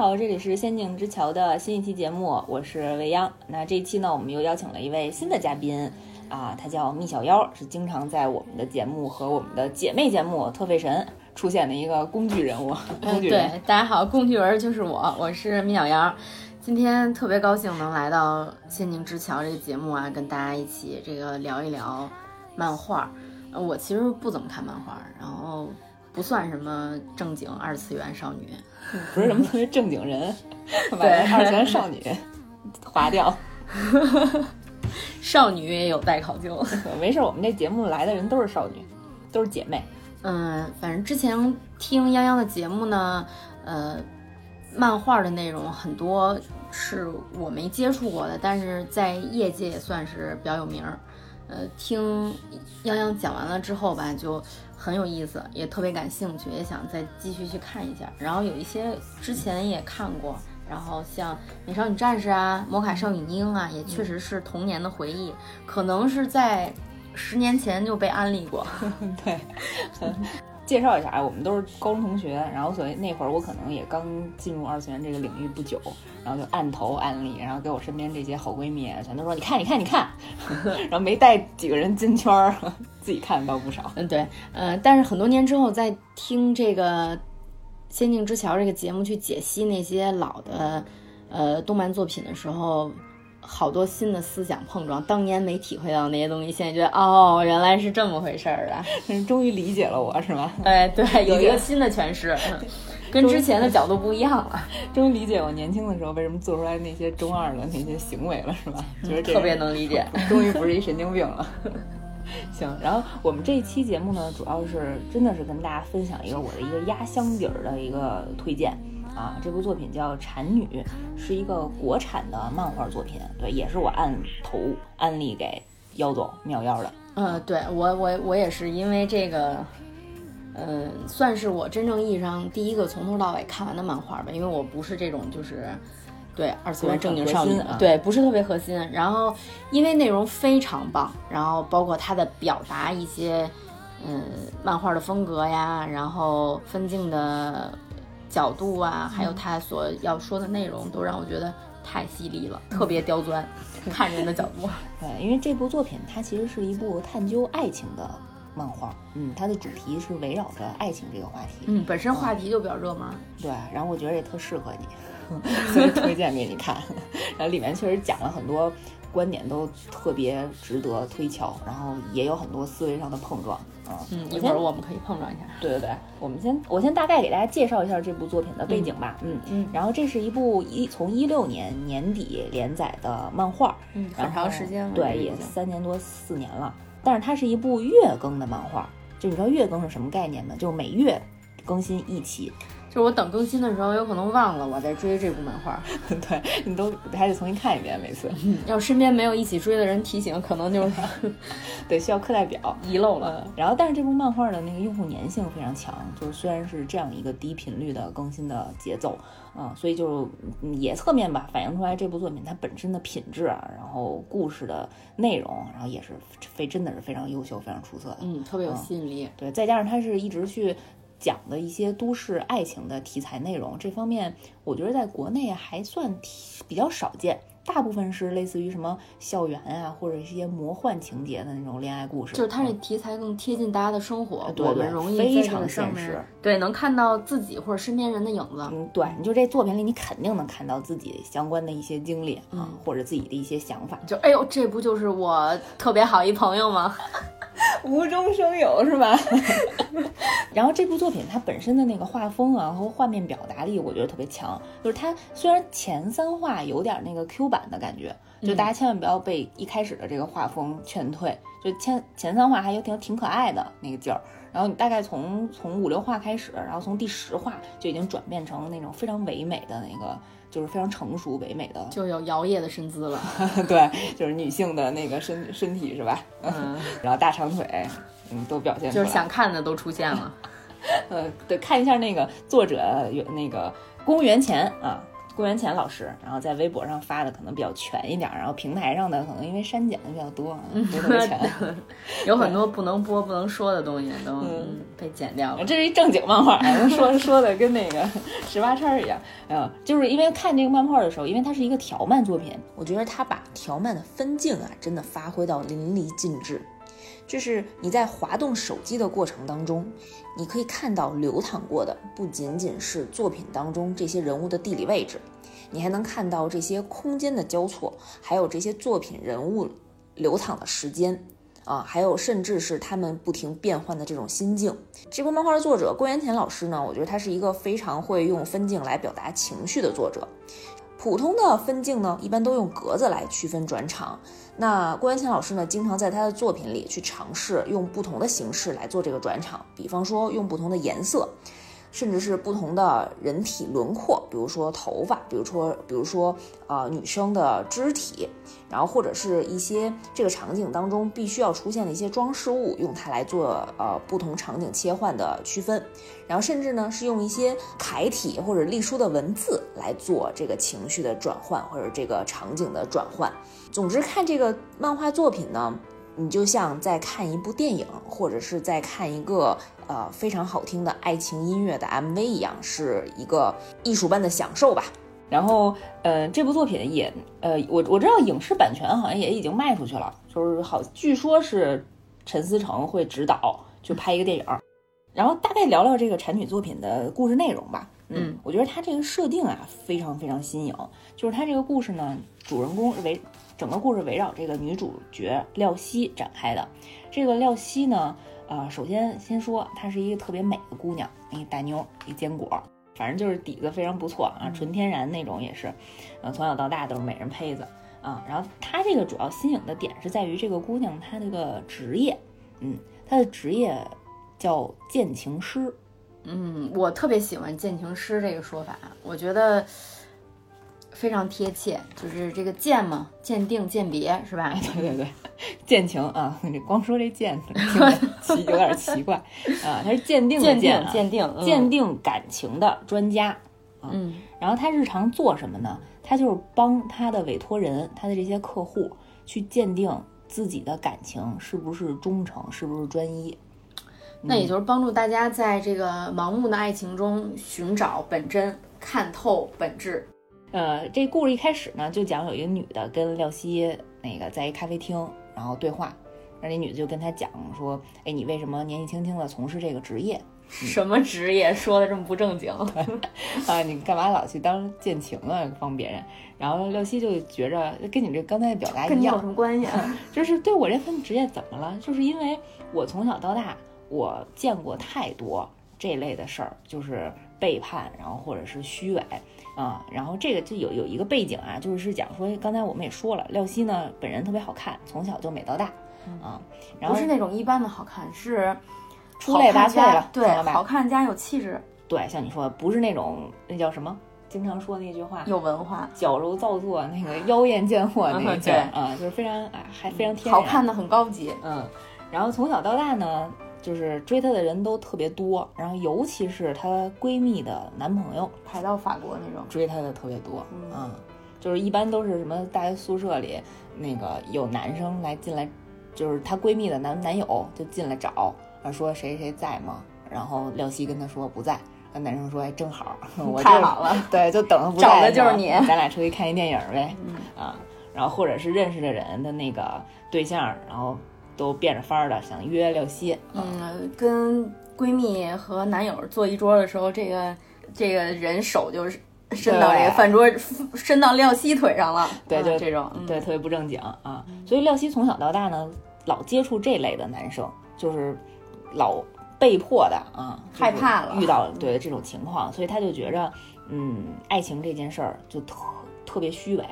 好，这里是仙境之桥的新一期节目，我是未央。那这一期呢，我们又邀请了一位新的嘉宾啊，他叫蜜小妖，是经常在我们的节目和我们的姐妹节目《特费神》出现的一个工具人物。工具人，对，大家好，工具人就是我，我是蜜小妖。今天特别高兴能来到《仙境之桥》这个节目啊，跟大家一起这个聊一聊漫画。呃，我其实不怎么看漫画，然后不算什么正经二次元少女。不是什么特别正经人，对二次元少女 划掉。少女也有待考究。没事，我们这节目来的人都是少女，都是姐妹。嗯，反正之前听泱泱的节目呢，呃，漫画的内容很多是我没接触过的，但是在业界也算是比较有名儿。呃，听泱泱讲完了之后吧，就很有意思，也特别感兴趣，也想再继续去看一下。然后有一些之前也看过，然后像《美少女战士》啊，《魔卡少女樱》啊，也确实是童年的回忆，可能是在十年前就被安利过。对，介绍一下啊，我们都是高中同学，然后所以那会儿我可能也刚进入二次元这个领域不久，然后就按头安利，然后给我身边这些好闺蜜全都说你看你看你看，然后没带几个人进圈儿，自己看到不少。嗯，对，呃，但是很多年之后在听这个《仙境之桥》这个节目去解析那些老的呃动漫作品的时候，好多新的思想碰撞。当年没体会到那些东西，现在觉得哦，原来是这么回事儿啊！终于理解了我是吗？哎，对，有一个新的诠释，嗯跟之前的角度不一样了，终于理解我年轻的时候为什么做出来那些中二的那些行为了，是吧？觉得这特别能理解。终于不是一神经病了。行，然后我们这一期节目呢，主要是真的是跟大家分享一个我的一个压箱底儿的一个推荐啊。这部作品叫《产女》，是一个国产的漫画作品，对，也是我按头安利给妖总妙妖的。嗯，对我我我也是因为这个，嗯，算是我真正意义上第一个从头到尾看完的漫画吧，因为我不是这种就是。对二次元正经少女，对不是特别核心。然后因为内容非常棒，然后包括它的表达一些，嗯，漫画的风格呀，然后分镜的角度啊，还有他所要说的内容，都让我觉得太犀利了，特别刁钻，看人的角度。对，因为这部作品它其实是一部探究爱情的漫画，嗯，它的主题是围绕着爱情这个话题。嗯，本身话题就比较热门。对，然后我觉得也特适合你，所以推荐给你看。然后里面确实讲了很多观点，都特别值得推敲，然后也有很多思维上的碰撞。啊，嗯，一会儿我们可以碰撞一下。对对对，我们先我先大概给大家介绍一下这部作品的背景吧。嗯嗯然后这是一部一从一六年年底连载的漫画，嗯，很长时间了。对，也三年多四年了。但是它是一部月更的漫画，就你知道月更是什么概念吗？就是每月更新一期。就是我等更新的时候，有可能忘了我在追这部漫画。对你都还得重新看一遍，每次。要身边没有一起追的人提醒，可能就是 对，需要课代表。遗漏了。嗯，然后但是这部漫画的那个用户粘性非常强，就是虽然是这样一个低频率的更新的节奏，啊、所以就嗯也侧面吧反映出来这部作品它本身的品质啊，然后故事的内容，然后也是非真的是非常优秀、非常出色的。嗯，特别有吸引力。对，再加上它是一直去讲的一些都市爱情的题材内容，这方面我觉得在国内还算比较少见。大部分是类似于什么校园啊，或者一些魔幻情节的那种恋爱故事，就是它这嗯题材更贴近大家的生活，对对我们容易非常现实对能看到自己或者身边人的影子。嗯，对，你就这作品里，你肯定能看到自己相关的一些经历啊，嗯或者自己的一些想法，就哎呦，这不就是我特别好一朋友吗？无中生有是吧？然后这部作品它本身的那个画风啊和画面表达力，我觉得特别强。就是它虽然前三话有点那个 Q 版的感觉，就大家千万不要被一开始的这个画风劝退，就前前三话还有挺挺可爱的那个劲儿。然后你大概从从五六话开始，然后从第十话就已经转变成那种非常唯美的那个，就是非常成熟唯美的就有摇曳的身姿了。对，就是女性的那个身身体是吧？嗯，然后大长腿，嗯，都表现出来。就是想看的都出现了。呃，对，看一下那个作者有那个公元前啊，郭元潜老师，然后在微博上发的可能比较全一点，然后平台上的可能因为删减的比较多，不是特别全。有很多不能播、不能说的东西都嗯被剪掉了。这是一正经漫画，说说的跟那个十八叉一样。嗯，就是因为看这个漫画的时候，因为它是一个条漫作品，我觉得他把条漫的分镜啊，真的发挥到淋漓尽致。就是你在滑动手机的过程当中，你可以看到流淌过的不仅仅是作品当中这些人物的地理位置，你还能看到这些空间的交错，还有这些作品人物流淌的时间啊，还有甚至是他们不停变换的这种心境。这部漫画的作者郭元田老师呢，我觉得他是一个非常会用分镜来表达情绪的作者。普通的分镜呢，一般都用格子来区分转场。那郭元强老师呢，经常在他的作品里去尝试用不同的形式来做这个转场，比方说用不同的颜色。甚至是不同的人体轮廓，比如说头发，比如说，比如说，呃，女生的肢体，然后或者是一些这个场景当中必须要出现的一些装饰物，用它来做呃不同场景切换的区分，然后甚至呢是用一些楷体或者隶书的文字来做这个情绪的转换或者这个场景的转换。总之，看这个漫画作品呢。你就像在看一部电影，或者是在看一个呃非常好听的爱情音乐的 MV 一样，是一个艺术般的享受吧。然后，呃，这部作品也，呃，我我知道影视版权好像也已经卖出去了，就是好，据说是陈思诚会指导去拍一个电影。然后大概聊聊这个产女作品的故事内容吧。嗯，我觉得它这个设定啊非常非常新颖，就是它这个故事呢，主人公为。整个故事围绕这个女主角廖西展开的。这个廖西呢，呃，首先先说她是一个特别美的姑娘，一个大妞，一坚果，反正就是底子非常不错啊，纯天然那种也是，呃，从小到大都是美人胚子啊。然后她这个主要新颖的点是在于这个姑娘她这个职业，嗯，她的职业叫鉴情师，嗯，我特别喜欢鉴情师这个说法，我觉得。非常贴切，就是这个鉴嘛，鉴定、鉴别是吧？对 对对，鉴情啊，你光说这鉴，奇有点奇怪啊。他是鉴定鉴鉴鉴定鉴定感情的专家啊。嗯，然后他日常做什么呢？他就是帮他的委托人，他的这些客户去鉴定自己的感情是不是忠诚，是不是专一。那也就是帮助大家在这个盲目的爱情中寻找本真，看透本质。呃，这故事一开始呢，就讲有一个女的跟廖西那个在一咖啡厅，然后对话，那那女的就跟他讲说，哎，你为什么年纪轻轻的从事这个职业？什么职业？说的这么不正经 啊？你干嘛老去当见情啊，帮别人？然后廖西就觉着跟你这刚才的表达一样，跟你有什么关系啊？就是对我这份职业怎么了？就是因为我从小到大，我见过太多这类的事儿，就是背叛，然后或者是虚伪。啊，然后这个就有有一个背景啊，就是是讲说，刚才我们也说了，廖希呢本人特别好看，从小就美到大啊，然后不是那种一般的好看，是出类拔萃了，对，好看加有气质，对，像你说不是那种那叫什么，经常说那句话，有文化，矫揉造作，那个妖艳贱货那个劲儿啊，就是非常哎，还非常天然，好看的很高级，嗯，然后从小到大呢。就是追她的人都特别多，然后尤其是她闺蜜的男朋友排到法国那种追她的特别多，嗯，就是一般都是什么大学宿舍里那个有男生来进来，就是她闺蜜的男男友就进来找，说谁谁在吗？然后廖希跟她说不在，那男生说哎正好，我太好了，对，就等着 不在，找的就是你，咱俩出去看一电影呗，啊，然后或者是认识的人的那个对象，然后。都变着法儿的想约廖希，嗯，跟闺蜜和男友坐一桌的时候，这个这个人手就伸到这个饭桌，伸到廖希腿上了，对，就这种，对，特别不正经啊。所以廖希从小到大呢，老接触这类的男生，就是老被迫的啊，害怕了，遇到对这种情况，所以他就觉着，嗯，爱情这件事儿就特。特别虚伪，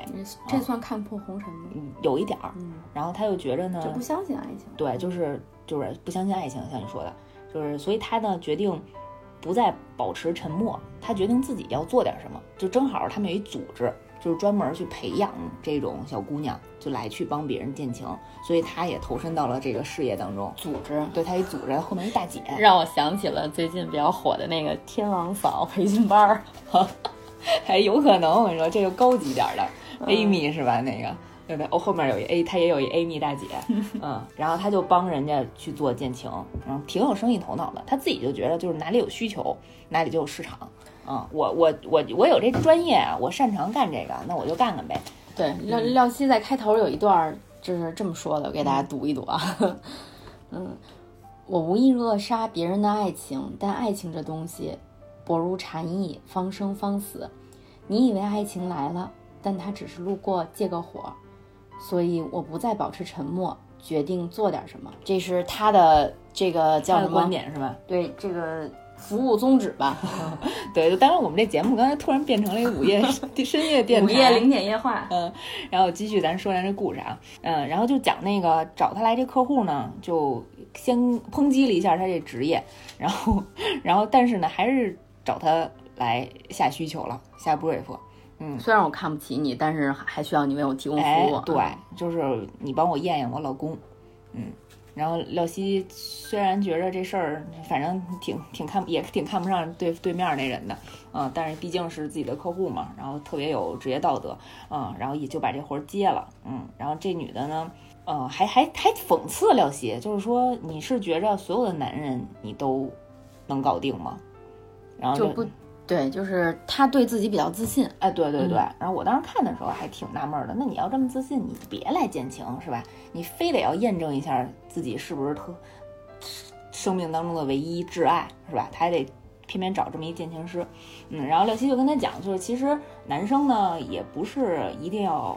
这算看破红尘吗？有一点儿，嗯，然后他又觉着呢，就不相信爱情，对，就是就是不相信爱情，像你说的，就是所以他呢决定不再保持沉默，他决定自己要做点什么，就正好他们有一组织，就是专门去培养这种小姑娘，就来去帮别人建情，所以他也投身到了这个事业当中。组织，对他一组织后面一大姐，让我想起了最近比较火的那个天王嫂培训班儿。还有可能，我跟你说，这个高级点儿的 Amy 是吧？那个对不对？哦，后面有一 A，她也有一 Amy 大姐，嗯，然后他就帮人家去做建情，嗯，挺有生意头脑的。他自己就觉得就是哪里有需求，哪里就有市场。嗯，我我我我有这专业啊，我擅长干这个，那我就干干呗。对，廖廖西在开头有一段就是这么说的，我给大家读一读啊。嗯，我无意扼杀别人的爱情，但爱情这东西，薄如蝉翼，方生方死。你以为爱情来了，但它只是路过，借个火。所以我不再保持沉默，决定做点什么。这是他的这个叫什么观点是吧？对，这个服务宗旨吧。对，当然我们这节目刚才突然变成了一个午夜 深夜电台，午夜零点夜话。嗯，然后继续咱说咱这故事啊，嗯，然后就讲那个找他来这客户呢，就先抨击了一下他这职业，然后，然后但是呢，还是找他来下需求了，下 brief。嗯，虽然我看不起你，但是还需要你为我提供服务。对，就是你帮我验验我老公。嗯，然后廖西虽然觉着这事儿反正挺挺看也挺看不上对对面那人的，嗯，但是毕竟是自己的客户嘛，然后特别有职业道德，嗯，然后也就把这活接了。嗯，然后这女的呢，呃，还还还讽刺廖西，就是说你是觉着所有的男人你都能搞定吗？然后就不。对，就是他对自己比较自信，哎，对对对。然后我当时看的时候还挺纳闷的，那你要这么自信，你别来见情是吧？你非得要验证一下自己是不是特生命当中的唯一挚爱是吧？他还得偏偏找这么一见情师，嗯。然后廖七就跟他讲，就是其实男生呢也不是一定要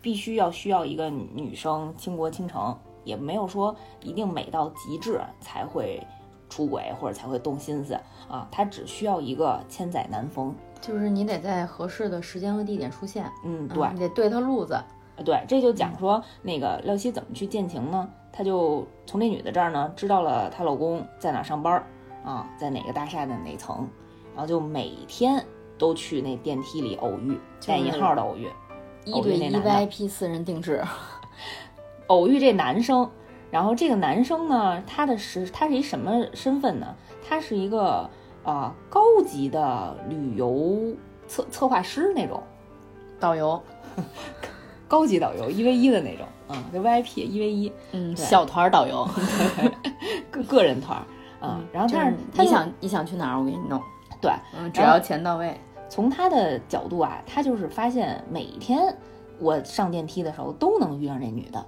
必须要需要一个女生倾国倾城，也没有说一定美到极致才会。出轨或者才会动心思啊，他只需要一个千载难逢，就是你得在合适的时间和地点出现。嗯，对，你得对他路子。对，这就讲说那个廖希怎么去见情呢？她就从这女的这儿呢知道了她老公在哪上班啊，在哪个大厦的哪层，然后就每天都去那电梯里偶遇，带引号的偶遇，一对一 VIP 私人定制，偶遇这男生。然后这个男生呢，他的是他是一什么身份呢？他是一个呃高级的旅游策策划师那种，导游，高级导游一 v 一的那种，嗯，就 VIP 一 v 一，嗯，小团导游，个个人团，嗯，然后但是你想你想去哪儿，我给你弄，对，嗯，只要钱到位。从他的角度啊，他就是发现每天我上电梯的时候都能遇上这女的。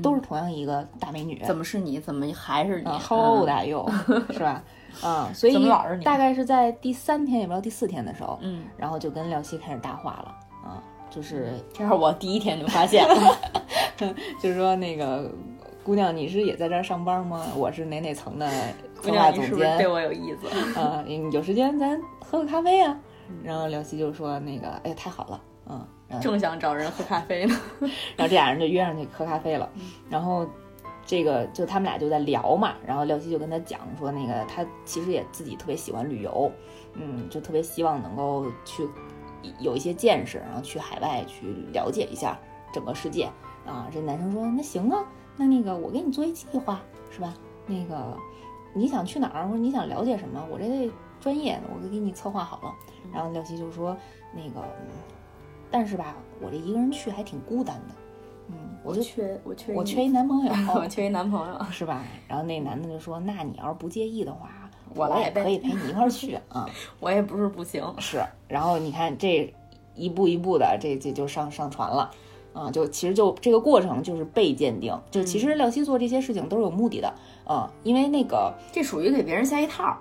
都是同样一个大美女，怎么是你？怎么还是你？How old are you？是吧？嗯，所以大概是在第三天，也不知道第四天的时候，嗯，然后就跟廖西开始搭话了，啊，就是这是我第一天就发现，就是说那个姑娘，你是也在这儿上班吗？我是哪哪层的策划总监，对我有意思啊，有时间咱喝个咖啡啊。然后廖西就说那个，哎，太好了，嗯。正想找人喝咖啡呢，然后这俩人就约上去喝咖啡了。然后这个就他们俩就在聊嘛，然后廖希就跟他讲说，那个他其实也自己特别喜欢旅游，嗯，就特别希望能够去有一些见识，然后去海外去了解一下整个世界啊。这男生说那行啊，那那个我给你做一计划是吧？那个你想去哪儿或者你想了解什么，我这专业我都给你策划好了。然后廖希就说那个。但是吧，我这一个人去还挺孤单的，嗯，我就缺我缺我缺一男朋友，我缺一男朋友是吧？然后那男的就说：“那你要是不介意的话，我来也可以陪你一块儿去 啊。”我也不是不行，是。然后你看这一步一步的，这这就上上船了，啊，就其实就这个过程就是被鉴定，就其实廖希做这些事情都是有目的的，啊，因为那个这属于给别人下一套，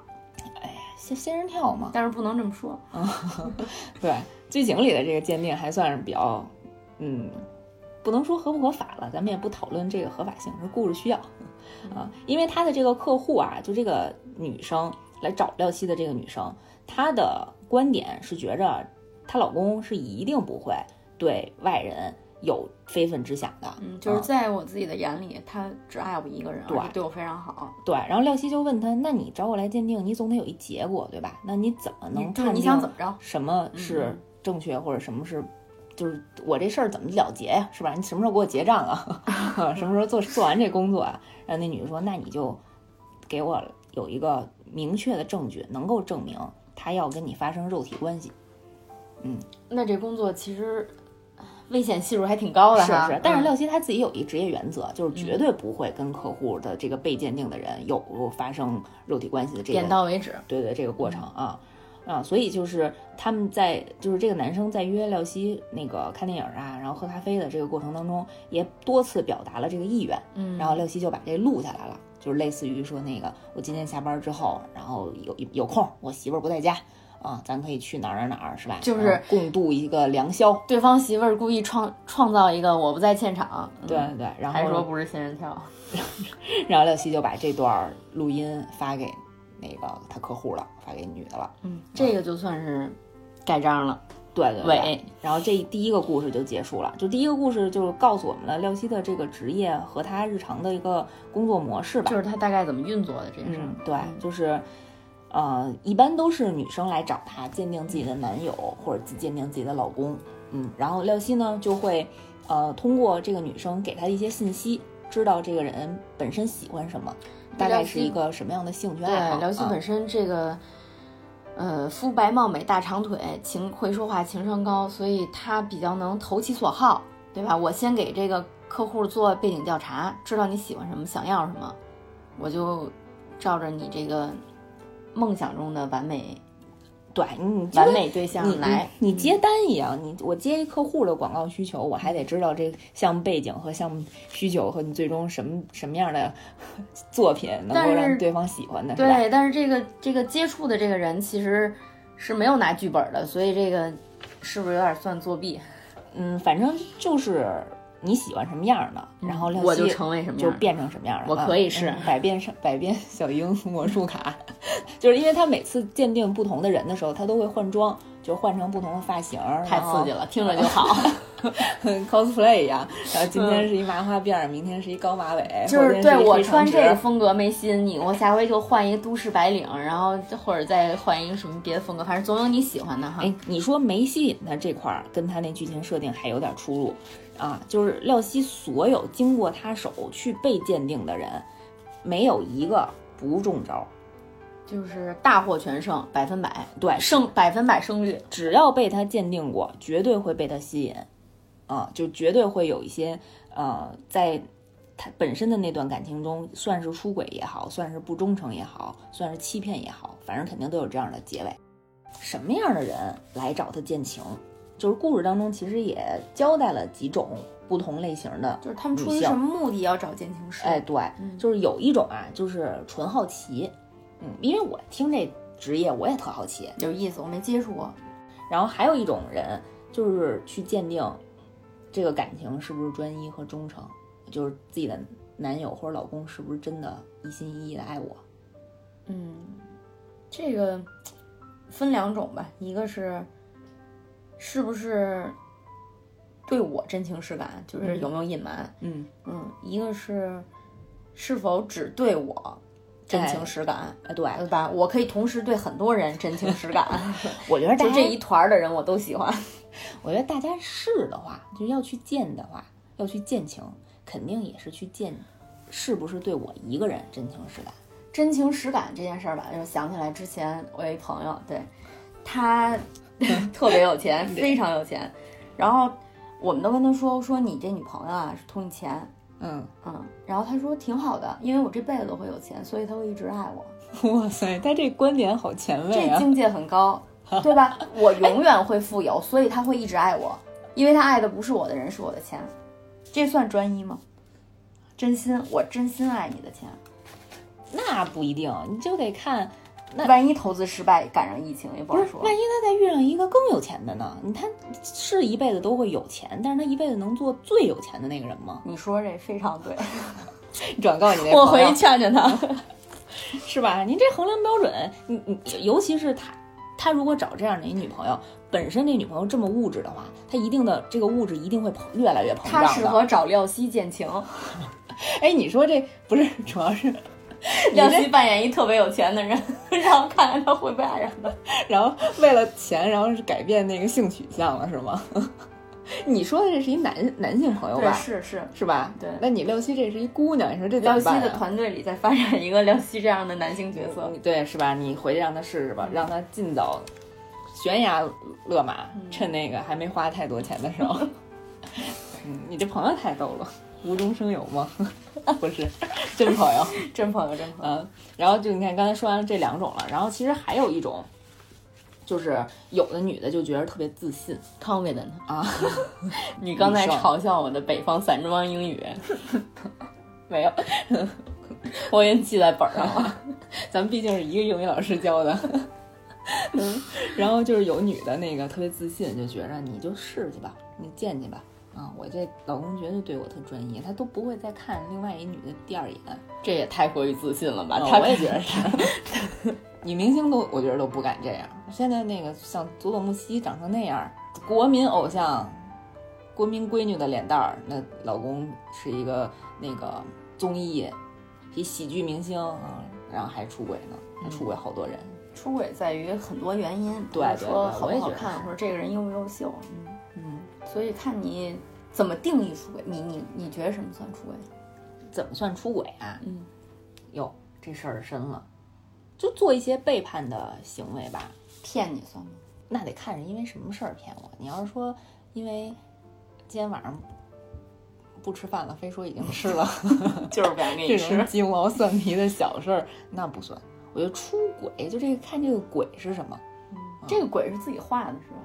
哎，仙仙人跳嘛，但是不能这么说，对。剧情里的这个鉴定还算是比较，嗯，不能说合不合法了，咱们也不讨论这个合法性，是故事需要啊。因为他的这个客户啊，就这个女生来找廖希的这个女生，她的观点是觉着她老公是一定不会对外人有非分之想的，嗯，就是在我自己的眼里，他只爱我一个人，对，对我非常好。对，然后廖希就问他，那你找我来鉴定，你总得有一结果，对吧？那你怎么能看？你想怎么着？什么是？正确或者什么是，就是我这事儿怎么了结呀？是吧？你什么时候给我结账啊？什么时候做做完这工作啊？然后那女的说：“那你就给我有一个明确的证据，能够证明他要跟你发生肉体关系。”嗯，那这工作其实危险系数还挺高的是哈。是，但是嗯廖希他自己有一职业原则，就是绝对不会跟客户的这个被鉴定的人有发生肉体关系的这个点到为止。对对，这个过程啊啊，所以就是他们在就是这个男生在约廖西那个看电影啊，然后喝咖啡的这个过程当中，也多次表达了这个意愿，嗯，然后廖西就把这录下来了，就是类似于说那个我今天下班之后，然后有有空，我媳妇儿不在家啊，咱可以去哪儿哪儿哪儿是吧？就是共度一个良宵。对方媳妇儿故意创创造一个我不在现场，嗯对对对，然后还说不是仙人跳。然后廖西就把这段录音发给那个他客户了，发给女的了。嗯，这个就算是盖章了。对对对喂，然后这第一个故事就结束了。就第一个故事就是告诉我们了廖希的这个职业和他日常的一个工作模式吧。就是他大概怎么运作的这件事。对，就是，呃，一般都是女生来找他鉴定自己的男友或者鉴定自己的老公。嗯，然后廖希呢就会，呃，通过这个女生给他的一些信息，知道这个人本身喜欢什么，大概是一个什么样的兴趣爱好。对，廖希啊本身这个，呃，肤白貌美、大长腿，情会说话、情商高，所以他比较能投其所好，对吧？我先给这个客户做背景调查，知道你喜欢什么，想要什么，我就照着你这个梦想中的完美对，你完美对象你来。你你接单一样，你我接一客户的广告需求，我还得知道这项目背景和项目需求和你最终什么什么样的 作品能够让对方喜欢的，对，但是这个这个接触的这个人其实是没有拿剧本的，所以这个是不是有点算作弊？嗯，反正就是你喜欢什么样的，然后我就希成为什么样，就变成什么样的。我啊可以是嗯百变上百变小樱魔术卡，就是因为他每次鉴定不同的人的时候，他都会换装，就换成不同的发型，太刺激了，听着就好。cosplay 一样。然后今天是一麻花辫儿，明天是一高马尾，嗯就是对我穿这个风格没吸引你，我下回就换一个都市白领，然后或者再换一个什么别的风格，反正总有你喜欢的哈。哎，你说没吸引他这块儿，跟他那剧情设定还有点出入啊。就是廖希所有经过他手去被鉴定的人，没有一个不中招。就是大获全胜，百分百对，胜百分百胜率。只要被他鉴定过，绝对会被他吸引，啊，就绝对会有一些呃，在他本身的那段感情中，算是出轨也好，算是不忠诚也好，算是欺骗也好，反正肯定都有这样的结尾。什么样的人来找他见情？就是故事当中其实也交代了几种不同类型的，就是他们出于什么目的要找鉴情师？哎，对，嗯就是有一种啊，就是纯好奇，嗯，因为我听这职业我也特好奇，有意思，我没接触过。然后还有一种人，就是去鉴定这个感情是不是专一和忠诚，就是自己的男友或者老公是不是真的一心一意的爱我。嗯，这个分两种吧，一个是是不是对我真情实感，就是有没有隐瞒，嗯，嗯，一个是是否只对我真情实感，哎，对，对吧？我可以同时对很多人真情实感，我觉得大家就这一团儿的人我都喜欢。我觉得大家是的话，就要去见的话，要去见情，肯定也是去见是不是对我一个人真情实感。真情实感这件事儿吧，就想起来之前我有一朋友，对他 特别有钱，非常有钱，然后我们都跟他说说你这女朋友啊是图你钱，嗯，嗯，然后他说挺好的，因为我这辈子都会有钱，所以他会一直爱我，哇塞，他这观点好前卫啊！这境界很高，对吧？我永远会富有，所以他会一直爱我，因为他爱的不是我的人，是我的钱，这算专一吗？真心，我真心爱你的钱。那不一定，你就得看，那万一投资失败，赶上疫情也不好说。万一他再遇上一个更有钱的呢？你他是一辈子都会有钱，但是他一辈子能做最有钱的那个人吗？你说这非常对，转告你那我回去劝劝他。是吧？您这衡量标准，你你尤其是他，他如果找这样的一女朋友，本身这女朋友这么物质的话，他一定的这个物质一定会膨越来越膨胀。他适合找廖希见情，哎，你说这不是主要是，廖希扮演一特别有钱的人，然后看看他会不会爱上他。然后为了钱，然后是改变那个性取向了是吗？你说的这是一男男性朋友对，吧？是是。是吧？对那你廖希这是一姑娘，你说这怎廖希么办啊的团队里再发展一个廖希这样的男性角色，对，是吧？你回去让他试试吧，让他尽早悬崖勒马，趁那个还没花太多钱的时候。嗯，你这朋友太逗了，无中生有吗？不是，真朋友，真朋友，真朋友。嗯，然后就你看刚才说完了这两种了，然后其实还有一种，就是有的女的就觉得特别自信 confident 啊。你刚才嘲笑我的北方散装英语，没有，我已经记在本上了。咱们毕竟是一个英语老师教的。嗯，然后就是有女的那个特别自信，就觉着你就试去吧，你见去吧。啊，我这老公绝对对我特专业，他都不会再看另外一女的第二眼，这也太过于自信了吧？我也觉得是，女明星都我觉得都不敢这样。现在那个像佐佐木希长成那样，国民偶像，国民闺女的脸蛋儿，那老公是一个那个综艺，一喜剧明星啊，然后还出轨呢，还出轨好多人。出轨在于很多原因，对说好不好看，或者这个人优不优秀。嗯嗯，所以看你。怎么定义出轨？你你你觉得什么算出轨？怎么算出轨啊？嗯，哟，这事儿深了，就做一些背叛的行为吧。骗你算吗？那得看是因为什么事儿骗我。你要是说因为今天晚上不吃饭了，非说已经吃了，就是不想给你吃，鸡毛蒜皮的小事儿，那不算。我觉得出轨就这个看这个鬼是什么？这个鬼是自己画的，是吧？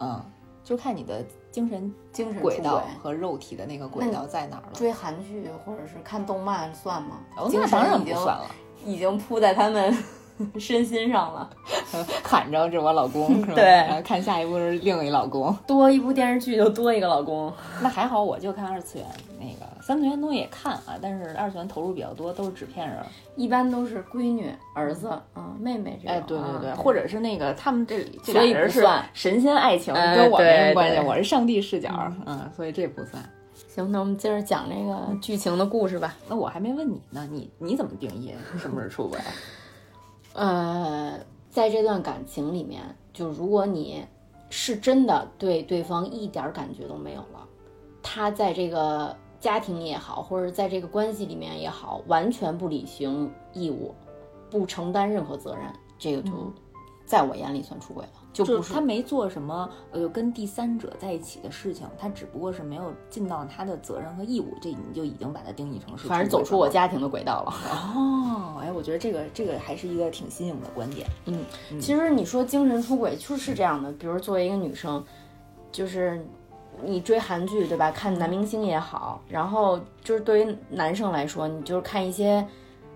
嗯，就看你的。精神精神轨道和肉体的那个轨道在哪儿了？追韩剧或者是看动漫算吗？那当然不算了，已经扑在他们。身心上了，喊着这我老公 是吧？对，看下一部是另一老公，多一部电视剧就多一个老公。那还好，我就看二次元，那个三次元东西也看啊，但是二次元投入比较多，都是纸片人，一般都是闺女、儿子、嗯妹妹这种。哎，对对对，或者是那个他们这这俩人是神仙爱情，跟我没什么关系，我是上帝视角，嗯，所以这不算。行，那我们接着讲这个剧情的故事吧。那我还没问你呢，你你怎么定义什么是出轨？呃，在这段感情里面，就如果你是真的对对方一点感觉都没有了，他在这个家庭也好，或者在这个关系里面也好，完全不履行义务，不承担任何责任，这个就在我眼里算出轨了。就不是他没做什么呃跟第三者在一起的事情，他只不过是没有尽到他的责任和义务，这你就已经把它定义成是反正走出我家庭的轨道了。哦，哎，我觉得这个这个还是一个挺新颖的观点。嗯，其实你说精神出轨就是这样的，比如作为一个女生，就是你追韩剧对吧？看男明星也好，然后就是对于男生来说，你就是看一些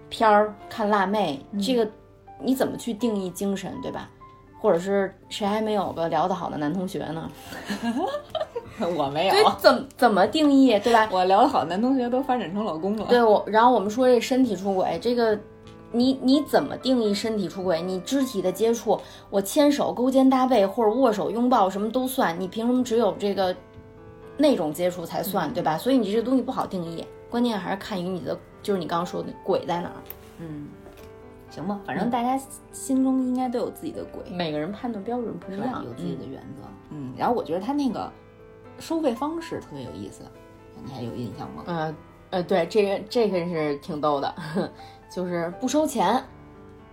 片儿，看辣妹，这个你怎么去定义精神对吧？或者是谁还没有个聊得好的男同学呢？我没有。对，怎怎么定义，对吧？我聊得好男同学都发展成老公了。对，我然后我们说这身体出轨，这个你你怎么定义身体出轨？你肢体的接触，我牵手、勾肩搭背或者握手、拥抱什么都算，你凭什么只有这个那种接触才算，对吧？所以你这东西不好定义，关键还是看于你的，就是你刚刚说的鬼在哪儿。嗯。行吧，反正大家心中应该都有自己的鬼，每个人判断标准不一样，有自己的原则。嗯，然后我觉得他那个收费方式特别有意思，你还有印象吗？呃呃，对，这个这个是挺逗的，就是不收钱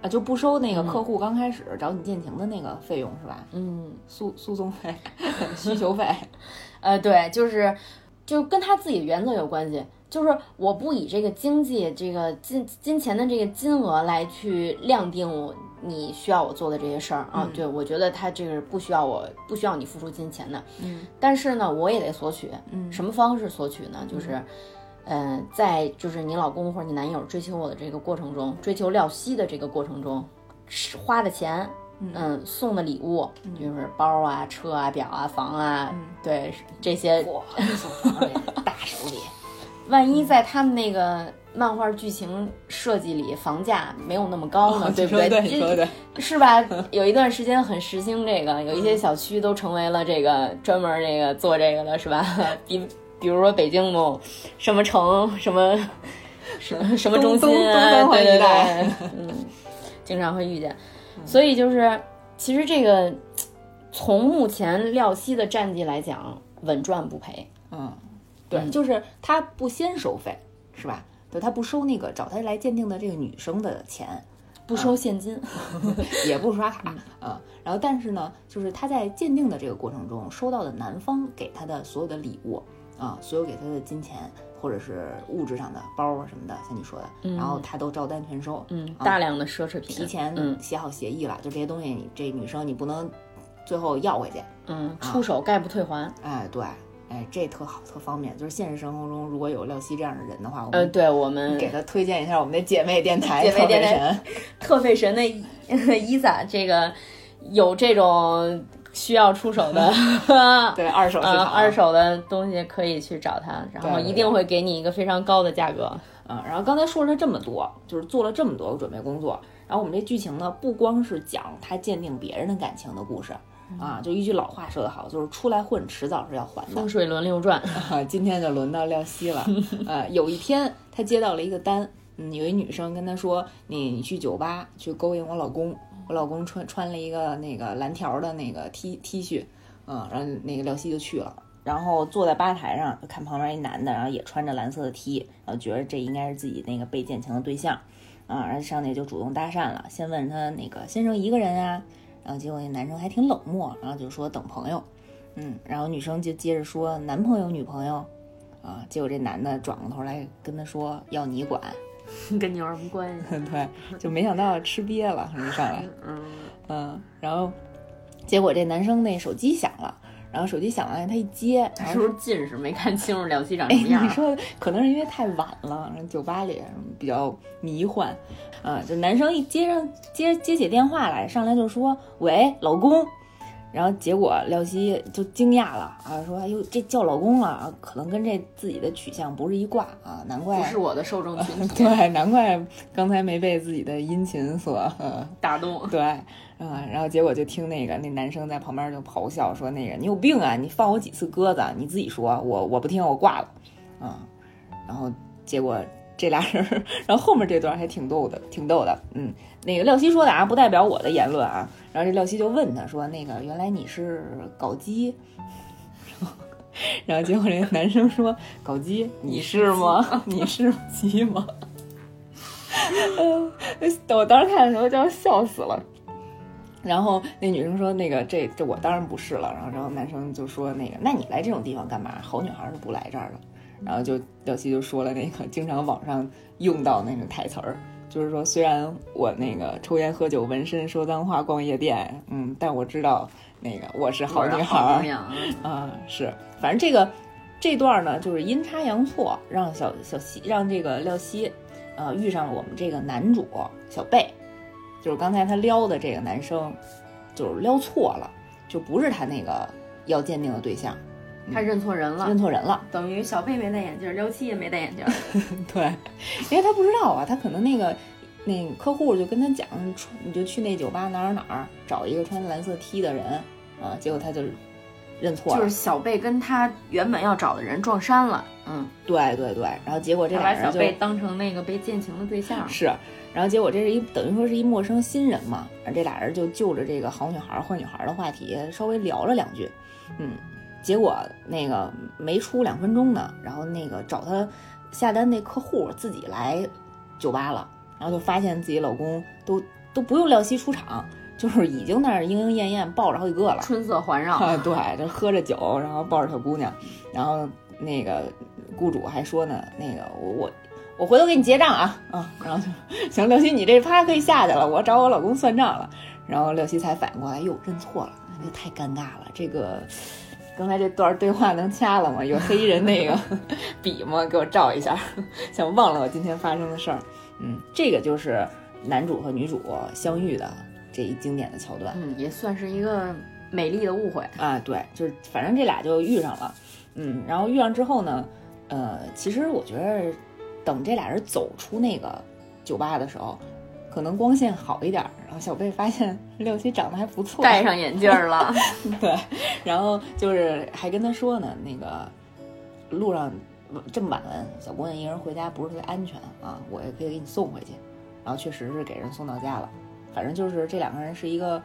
啊，就不收那个客户刚开始找你见情的那个费用是吧？嗯，诉诉讼费、需求费，呃，对，就是就跟他自己的原则有关系。就是我不以这个经济这个金金钱的这个金额来去量定我你需要我做的这些事儿啊，对我觉得他这个不需要我不需要你付出金钱的，嗯，但是呢，我也得索取，嗯，什么方式索取呢？就是，嗯，在就是你老公或者你男友追求我的这个过程中，追求廖希的这个过程中，花的钱，嗯，送的礼物，就是包啊、车啊、表啊、房啊，对这些，哇，大手笔。万一在他们那个漫画剧情设计里，房价没有那么高呢，对不对？对，是吧？有一段时间很时兴这个，有一些小区都成为了这个专门这个做这个的，是吧？比比如说北京某什么城什么 什么什么中心啊，对对对，嗯，经常会遇见。所以就是，其实这个从目前廖西的战绩来讲，稳赚不赔。嗯。对，就是他不先收费，是吧？对他不收那个找他来鉴定的这个女生的钱，不收现金，也不刷卡啊。然后，但是呢，就是他在鉴定的这个过程中，收到的男方给他的所有的礼物啊，所有给他的金钱或者是物质上的包啊什么的，像你说的，然后他都照单全收。嗯，大量的奢侈品，提前写好协议了，就这些东西，你这女生你不能最后要回去。嗯，出手概不退还。哎，对。哎，这特好，特方便。就是现实生活中，如果有廖希这样的人的话，呃，对我们给他推荐一下我们的姐妹电台，姐妹电台，特费神的伊萨，这个有这种需要出手的，对二手二手的东西可以去找他，然后一定会给你一个非常高的价格。嗯，然后刚才说了这么多，就是做了这么多准备工作，然后我们这剧情呢，不光是讲他鉴定别人的感情的故事。啊，就一句老话说得好，就是出来混，迟早是要还的。风水轮流转，今天就轮到廖西了。呃，有一天他接到了一个单，嗯，有一女生跟他说：“你你去酒吧去勾引我老公，我老公穿穿了一个那个蓝条的那个 T T 恤，嗯，然后那个廖西就去了，然后坐在吧台上看旁边一男的，然后也穿着蓝色的 T，然后觉得这应该是自己那个被奸情的对象，啊，然后上去就主动搭讪了，先问他那个先生一个人啊。然后结果那男生还挺冷漠，然后就说等朋友，嗯，然后女生就接着说男朋友女朋友，啊，结果这男的转过头来跟他说要你管，跟你有什么关系？对，就没想到吃瘪了，一上来，嗯嗯，然后结果这男生那手机响了。然后手机响了，他一接，他是不是近视没看清楚廖西长什么样？你说可能是因为太晚了，酒吧里比较迷幻，啊，就男生一接上接接起电话来，上来就说：“喂，老公。”然后结果廖希就惊讶了啊，说：“哎呦，这叫老公了啊，可能跟这自己的取向不是一挂啊，难怪不是我的受众 群体。对，难怪刚才没被自己的殷勤所打动。对，啊，然后结果就听那个那男生在旁边就咆哮说：“那个你有病啊，你放我几次鸽子？你自己说，我我不听，我挂了。”啊，然后结果。这俩人，然后后面这段还挺逗的，挺逗的。嗯，那个廖希说的啊，不代表我的言论啊。然后这廖希就问他说：“那个原来你是搞基？” 然后结果这男生说：“搞基，你是吗？你是鸡吗？” 我当时看的时候就要笑死了。然后那女生说：“那个这这我当然不是了。”然后然后男生就说：“那个那你来这种地方干嘛？好女孩是不来这儿的。”然后就廖希就说了那个经常网上用到那个台词儿，就是说虽然我那个抽烟喝酒纹身说脏话逛夜店，嗯，但我知道那个我是好女孩儿 啊，是，反正这个这段呢就是阴差阳错让小小希让这个廖希，呃遇上了我们这个男主小贝，就是刚才他撩的这个男生，就是撩错了，就不是他那个要鉴定的对象。他认错人了，认错人了，等于小贝没戴眼镜，撩七也没戴眼镜。对，因为他不知道啊，他可能那个那客户就跟他讲，你就去那酒吧哪儿哪儿找一个穿蓝色 T 的人啊，结果他就认错了，就是小贝跟他原本要找的人撞衫了。嗯，对对对，然后结果这俩人就把小贝当成那个被奸情的对象。是，然后结果这是一等于说是一陌生新人嘛，这俩人就就着这个好女孩坏女孩的话题稍微聊了两句，嗯。结果那个没出两分钟呢，然后那个找他下单那客户自己来酒吧了，然后就发现自己老公都都不用廖西出场，就是已经那儿莺莺燕燕抱着好几个了，春色环绕。对，就喝着酒，然后抱着小姑娘，然后那个雇主还说呢，那个我我我回头给你结账啊，啊，然后就行，廖希你这啪可以下去了，我找我老公算账了。然后廖希才反应过来，哟，认错了，那太尴尬了，这个。刚才这段对话能掐了吗？有黑衣人那个 笔吗？给我照一下，想忘了我今天发生的事儿。嗯，这个就是男主和女主相遇的这一经典的桥段。嗯，也算是一个美丽的误会啊。对，就是反正这俩就遇上了。嗯，然后遇上之后呢，呃，其实我觉得等这俩人走出那个酒吧的时候。可能光线好一点，然后小贝发现 六七长得还不错，戴上眼镜了。对，然后就是还跟他说呢，那个路上这么晚了，小姑娘一个人回家不是特别安全啊，我也可以给你送回去。然后确实是给人送到家了。反正就是这两个人是一个，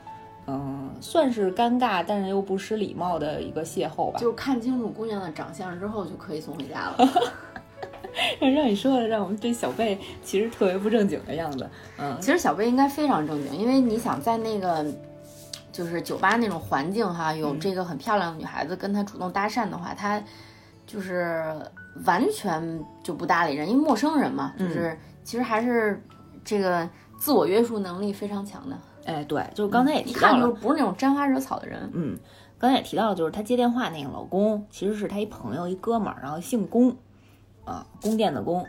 嗯，算是尴尬，但是又不失礼貌的一个邂逅吧。就看清楚姑娘的长相之后，就可以送回家了。让 让你说了，让我们对小贝其实特别不正经的样子。嗯，其实小贝应该非常正经，因为你想在那个就是酒吧那种环境哈，有这个很漂亮的女孩子跟他主动搭讪的话，他就是完全就不搭理人，因为陌生人嘛，就是其实还是这个自我约束能力非常强的。哎，对，就是刚才也一提到就是，不是那种沾花惹草的人。嗯，刚才也提到了，就是他接电话那个老公，其实是他一朋友一哥们儿，然后姓龚，啊，宫殿的宫，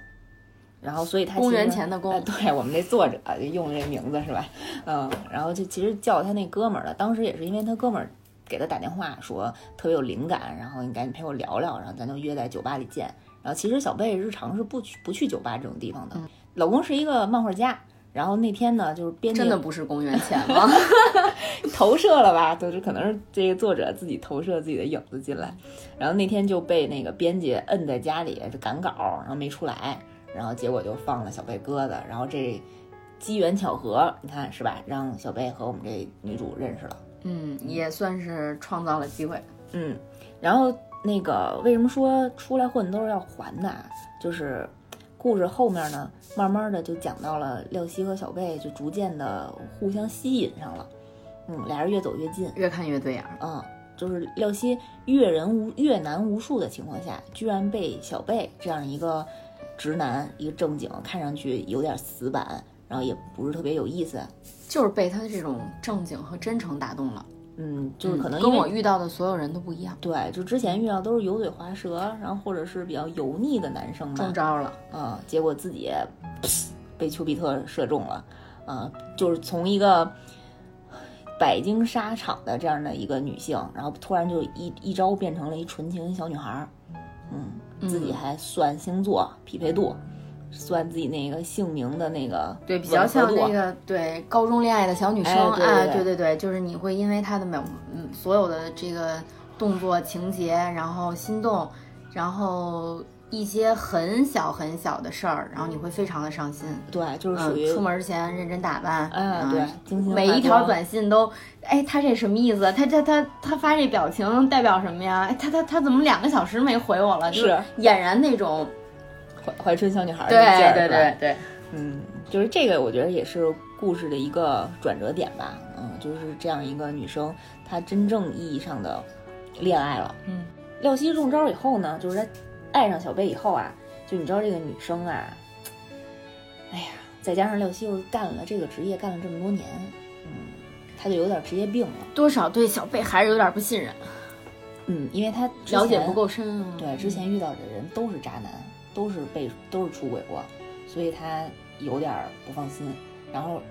然后所以他其公元前的宫哎对我们那作者就用这名字是吧？嗯，然后就其实叫他那哥们儿了，当时也是因为他哥们儿给他打电话说特别有灵感，然后你赶紧陪我聊聊，然后咱就约在酒吧里见。然后其实小贝日常是不去不去酒吧这种地方的，老公是一个漫画家。然后那天呢，就是编辑真的不是公元前吗？投射了吧，就是可能是这个作者自己投射自己的影子进来，然后那天就被那个编辑摁在家里就赶稿，然后没出来，然后结果就放了小贝鸽子，然后这机缘巧合，你看是吧，让小贝和我们这女主认识了，嗯，也算是创造了机会。嗯，然后那个为什么说出来混都是要还的啊？就是故事后面呢，慢慢的就讲到了廖西和小贝就逐渐的互相吸引上了，嗯，俩人越走越近。越看越对眼儿。嗯，就是廖西阅人无阅男无数的情况下，居然被小贝这样一个直男，一个正经，看上去有点死板，然后也不是特别有意思。就是被他的这种正经和真诚打动了。嗯，就是可能跟我遇到的所有人都不一样，对，就之前遇到都是油嘴滑舌，然后或者是比较油腻的男生吧，中招了。嗯，结果自己被丘比特射中了，啊、就是从一个百经沙场的这样的一个女性，然后突然就一一招变成了一纯情小女孩儿，嗯，自己还算星座匹配度，算自己那个姓名的那个对，比较像那个对高中恋爱的小女生，哎对对对就是你会因为她的每嗯所有的这个动作情节，然后心动，然后一些很小很小的事儿，然后你会非常的上心。对，就是属于、嗯，出门之前认真打扮，嗯哎对精心每一条短信都，哎，他这什么意思？他他他他发这表情代表什么呀？哎，他他他怎么两个小时没回我了？就是俨然那种，怀怀春小女孩的劲儿，对对对对，嗯，就是这个，我觉得也是故事的一个转折点吧。嗯，就是这样一个女生，她真正意义上的恋爱了。嗯，廖希中招以后呢，就是她爱上小贝以后啊，就你知道这个女生啊，哎呀，再加上廖希又干了这个职业干了这么多年，嗯，她就有点职业病了。多少对小贝还是有点不信任，嗯，因为她了解不够深啊。对，之前遇到的人都是渣男，都是被都是出轨过，所以他有点儿不放心。然后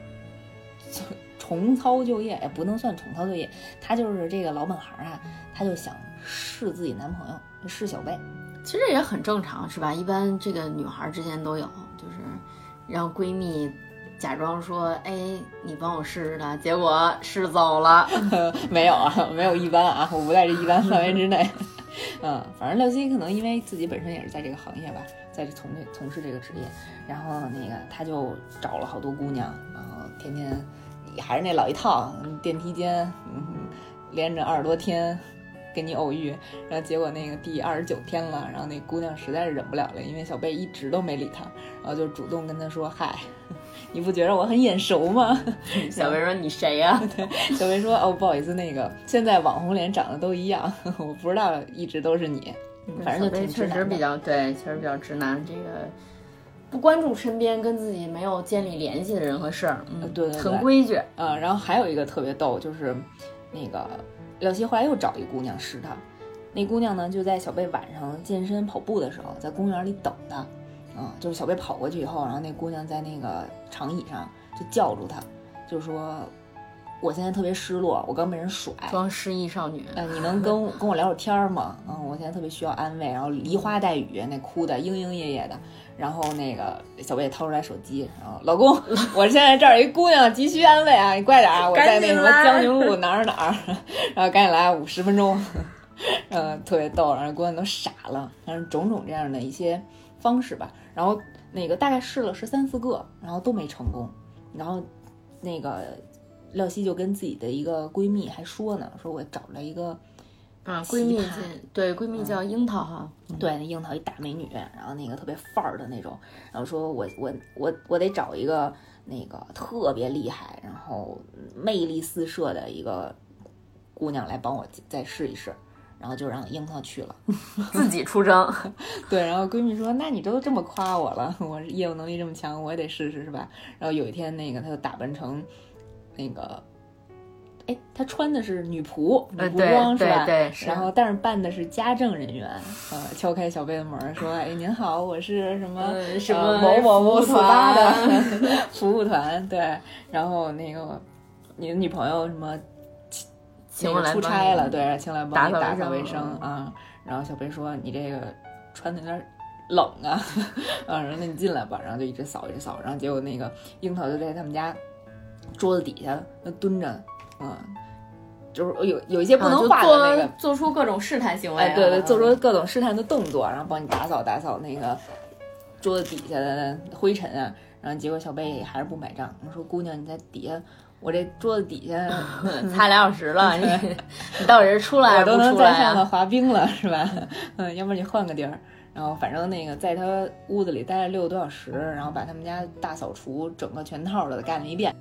重重操旧业，也不能算重操旧业，他就是这个老本行啊，他就想试自己男朋友，试小贝。其实也很正常，是吧？一般这个女孩之间都有，就是让闺蜜假装说：“哎，你帮我试试他。”结果试走了。没有啊，没有一般啊，我不在这一般范围之内。嗯，反正廖希可能因为自己本身也是在这个行业吧，在这从这从事这个职业，然后那个他就找了好多姑娘，然后天天还是那老一套，电梯间，嗯，连着二十多天跟你偶遇，然后结果那个第二十九天了，然后那姑娘实在是忍不了了，因为小贝一直都没理她，然后就主动跟他说：“嗨，你不觉得我很眼熟吗？” 小贝说：“你谁呀、小薇说：“哦，不好意思，那个现在网红脸长得都一样，我不知道一直都是你。嗯反正就挺确实比较对，确实比较直男。这个不关注身边跟自己没有建立联系的人和事儿，嗯，呃对对对很规矩。嗯，然后还有一个特别逗，就是那个廖希后来又找一姑娘试他，那姑娘呢就在小贝晚上健身跑步的时候，在公园里等他。嗯，就是小贝跑过去以后，然后那姑娘在那个长椅上就叫住他，就说：“我现在特别失落，我刚被人甩，装失忆少女，呃，你能跟我跟我聊会儿天儿吗？嗯，我现在特别需要安慰，然后梨花带雨，那哭的莺莺燕燕的。然后那个小贝掏出来手机，然后老公，我现在这儿有一姑娘急需安慰啊，你快点啊，我在那什么江宁路哪儿哪儿，然后赶紧来五十分钟，嗯，特别逗，然后姑娘都傻了，反正种种这样的一些方式吧。然后那个大概试了十三四个，然后都没成功，然后那个廖希就跟自己的一个闺蜜还说呢，说我找了一个啊，闺蜜对闺蜜叫樱桃哈，对，那樱桃一大美女，然后那个特别范儿的那种，然后说我我我我得找一个那个特别厉害，然后魅力四射的一个姑娘来帮我再试一试，然后就让樱桃去了。自己出征。对，然后闺蜜说：“那你都这么夸我了，我业务能力这么强，我也得试试，是吧？”然后有一天，那个她就打扮成那个，哎，她穿的是女仆女呃，仆对装是吧？对对，是然后，但是扮的是家政人员，呃，敲开小贝的门儿说：“哎，您好，我是什么、呃什呃么某某某服务 SPA 团的 服务团，对。然后那个你的女朋友什么我来出差了，对，请来帮你打扫卫卫生生啊。然后小贝说：“你这个穿的有点冷啊，啊，然后那你进来吧。”然后就一直扫一直扫，然后结果那个樱桃就在他们家桌子底下那蹲着，嗯，就是有有一些不能画的那个做做出各种试探行为啊，哎，对对，做出各种试探的动作，然后帮你打扫打扫那个桌子底下的灰尘啊。然后结果小贝还是不买账，我说姑娘你在底下，我这桌子底下 擦俩小时了，你 你到底是出来还我都能？在上头滑冰了，是吧？嗯，要不然你换个地儿。然后反正那个在他屋子里待了六个多小时，然后把他们家大扫除整个全套的干了一遍。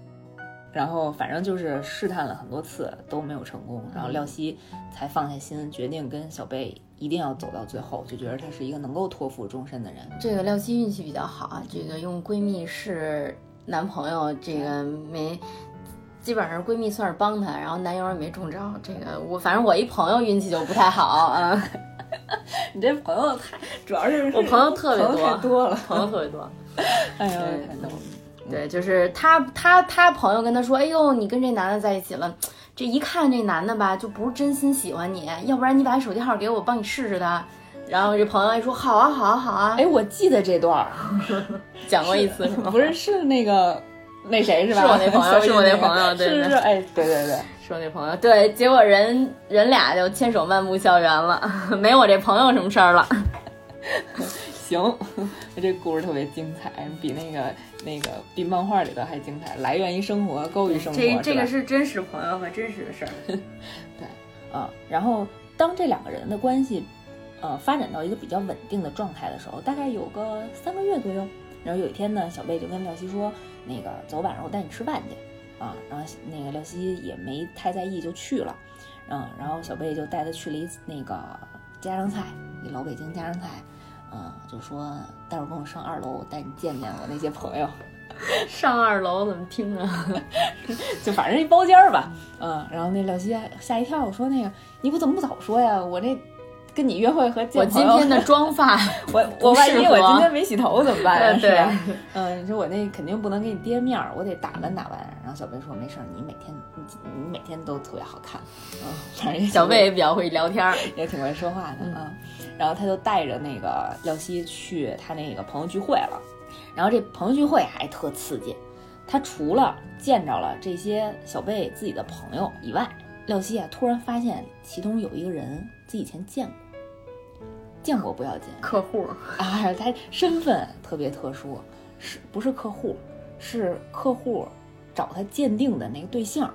然后反正就是试探了很多次都没有成功，然后廖希才放下心，决定跟小贝一定要走到最后，就觉得他是一个能够托付终身的人。这个廖希运气比较好啊，这个用闺蜜试男朋友，这个没。基本上闺蜜算是帮她，然后男友也没中招。这个我反正我一朋友运气就不太好啊，你这朋友太，主要是 我朋友特别多，多了，朋友特别多。哎呦，对太逗了。对，就是他他他朋友跟他说，哎呦，你跟这男的在一起了，这一看这男的吧，就不是真心喜欢你，要不然你把手机号给我，帮你试试他。然后这朋友还说，好啊，好啊，好啊，哎，我记得这段儿，讲过一次是吗？不是是那个那谁是吧？是我那朋友 是我那朋友对对是是，哎，对对对。是我那朋友，对，结果人人俩就牵手漫步校园了，没我这朋友什么事儿了。行，这故事特别精彩，比那个那个比漫画里的还精彩，来源于生活，高于生活。这这个是是真实朋友和真实的事儿。对啊、然后当这两个人的关系，呃，发展到一个比较稳定的状态的时候，大概有个三个月左右。然后有一天呢，小贝就跟廖西说：“那个走，晚上我带你吃饭去。”啊，然后那个廖西也没太在意，就去了。嗯，然后小贝就带他去了一那个家常菜，一老北京家常菜。嗯，就说待会儿跟我上二楼，我带你见见我那些朋友。上二楼怎么听着？就反正一包间儿吧，嗯，然后那廖西吓一跳，我说那个你不怎么不早说呀？我这跟你约会和见我今天的妆发 我我万一我今天没洗头怎么办呀？对？嗯，你说我那肯定不能给你跌面儿，我得打扮打扮。然后小贝说没事儿，你每天你你每天都特别好看，嗯，反正小贝也比较会聊天儿，也挺会说话的嗯啊。然后他就带着那个廖希去他那个朋友聚会了，然后这朋友聚会还特刺激。他除了见着了这些小贝自己的朋友以外，廖希啊突然发现其中有一个人自己以前见过，见过不要紧客户啊，他身份特别特殊，是不是客户？是客户找他鉴定的那个对象。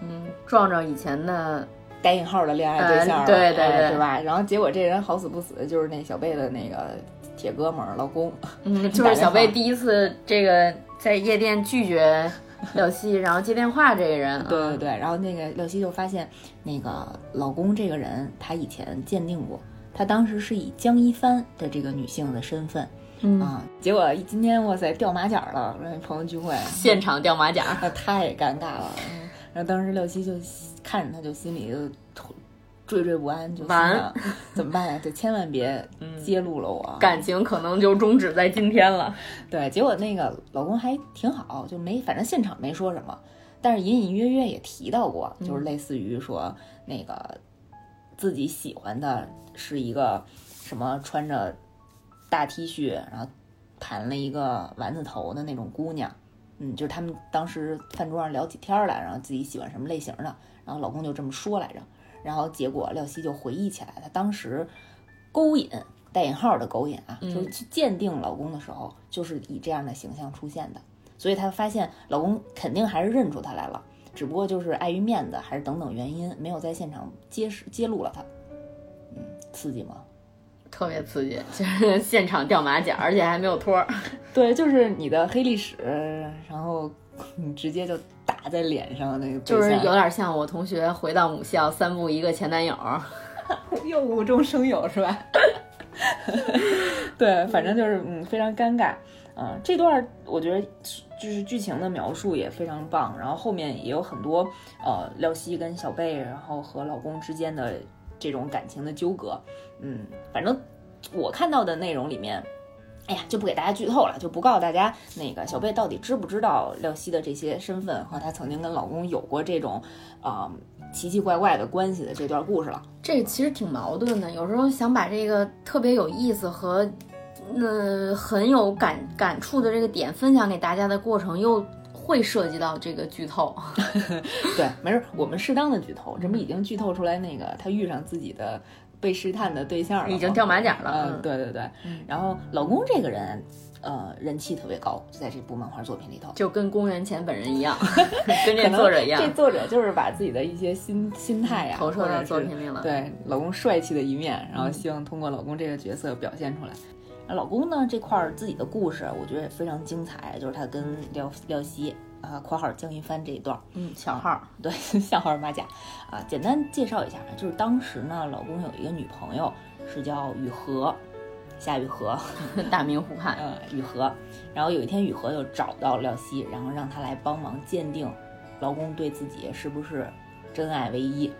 嗯撞着以前的带引号的恋爱对象对对对哎对吧？然后结果这人好死不死就是那小贝的那个铁哥们儿老公，嗯，就是小贝第一次这个在夜店拒绝廖西，然后接电话这个人 啊，对对对。然后那个廖西就发现那个老公这个人，他以前鉴定过，他当时是以江一帆的这个女性的身份、嗯，啊，结果今天哇塞掉马甲了，说朋友聚会，现场掉马甲，那太尴尬了。嗯然后当时六七就看着他，就心里就惴惴不安，就心完 怎么办呀？就千万别揭露了我。感情可能就终止在今天了。对，结果那个老公还挺好，就没反正现场没说什么，但是隐隐约约也提到过，就是类似于说那个自己喜欢的是一个什么穿着大 T 恤，然后盘了一个丸子头的那种姑娘。嗯，就是他们当时饭桌上聊起天来，然后自己喜欢什么类型的，然后老公就这么说来着，然后结果廖希就回忆起来，她当时勾引带引号的勾引啊，就是去鉴定老公的时候，就是以这样的形象出现的，所以她发现老公肯定还是认出她来了，只不过就是碍于面子还是等等原因，没有在现场揭示揭露了她。刺激吗？特别刺激，就是现场掉马甲，而且还没有托儿。对，就是你的黑历史，然后你直接就打在脸上那个，就是有点像我同学回到母校三步一个前男友，又无中生有是吧？对，反正就是嗯，非常尴尬。嗯，这段我觉得就是剧情的描述也非常棒，然后后面也有很多呃，廖希跟小贝，然后和老公之间的这种感情的纠葛。嗯，反正我看到的内容里面，哎呀，就不给大家剧透了，就不告诉大家那个小贝到底知不知道廖希的这些身份和她曾经跟老公有过这种啊奇奇怪怪的关系的这段故事了。这其实挺矛盾的，有时候想把这个特别有意思和。那很有感感触的这个点分享给大家的过程，又会涉及到这个剧透。对，没事，我们适当的剧透，这不已经剧透出来那个他遇上自己的被试探的对象了，已经掉马甲了。嗯，对对对。然后老公这个人，呃，人气特别高，在这部漫画作品里头，就跟公元前本人一样，跟这作者一样。这作者就是把自己的一些心心态呀投射到作品里了。对，老公帅气的一面，然后希望通过老公这个角色表现出来。老公呢这块儿自己的故事，我觉得也非常精彩，就是他跟廖廖希啊（括号江一帆）这一段，嗯，小号，对，小号马甲。啊，简单介绍一下，就是当时呢，老公有一个女朋友是叫雨禾，夏雨荷，大明湖畔，嗯，雨禾。然后有一天雨禾就找到廖希，然后让他来帮忙鉴定老公对自己是不是真爱唯一，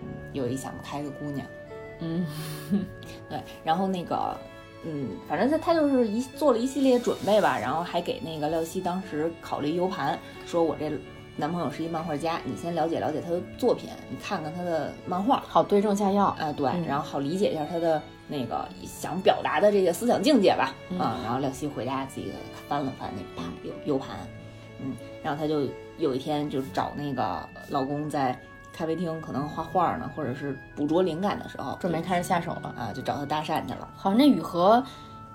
嗯，有一想不开的姑娘，嗯，对，然后那个。嗯，反正他他就是一做了一系列准备吧，然后还给那个廖希当时考了一 U 盘，说我这男朋友是一漫画家，你先了解了解他的作品，你看看他的漫画，好对症下药啊，对，然后好理解一下他的那个想表达的这些思想境界吧，啊，然后廖希回家自己翻了翻那 U U 盘，嗯，然后他就有一天就找那个老公在。咖啡厅可能画画呢，或者是捕捉灵感的时候，准备开始下手了啊，就找他搭讪去了。好像那雨禾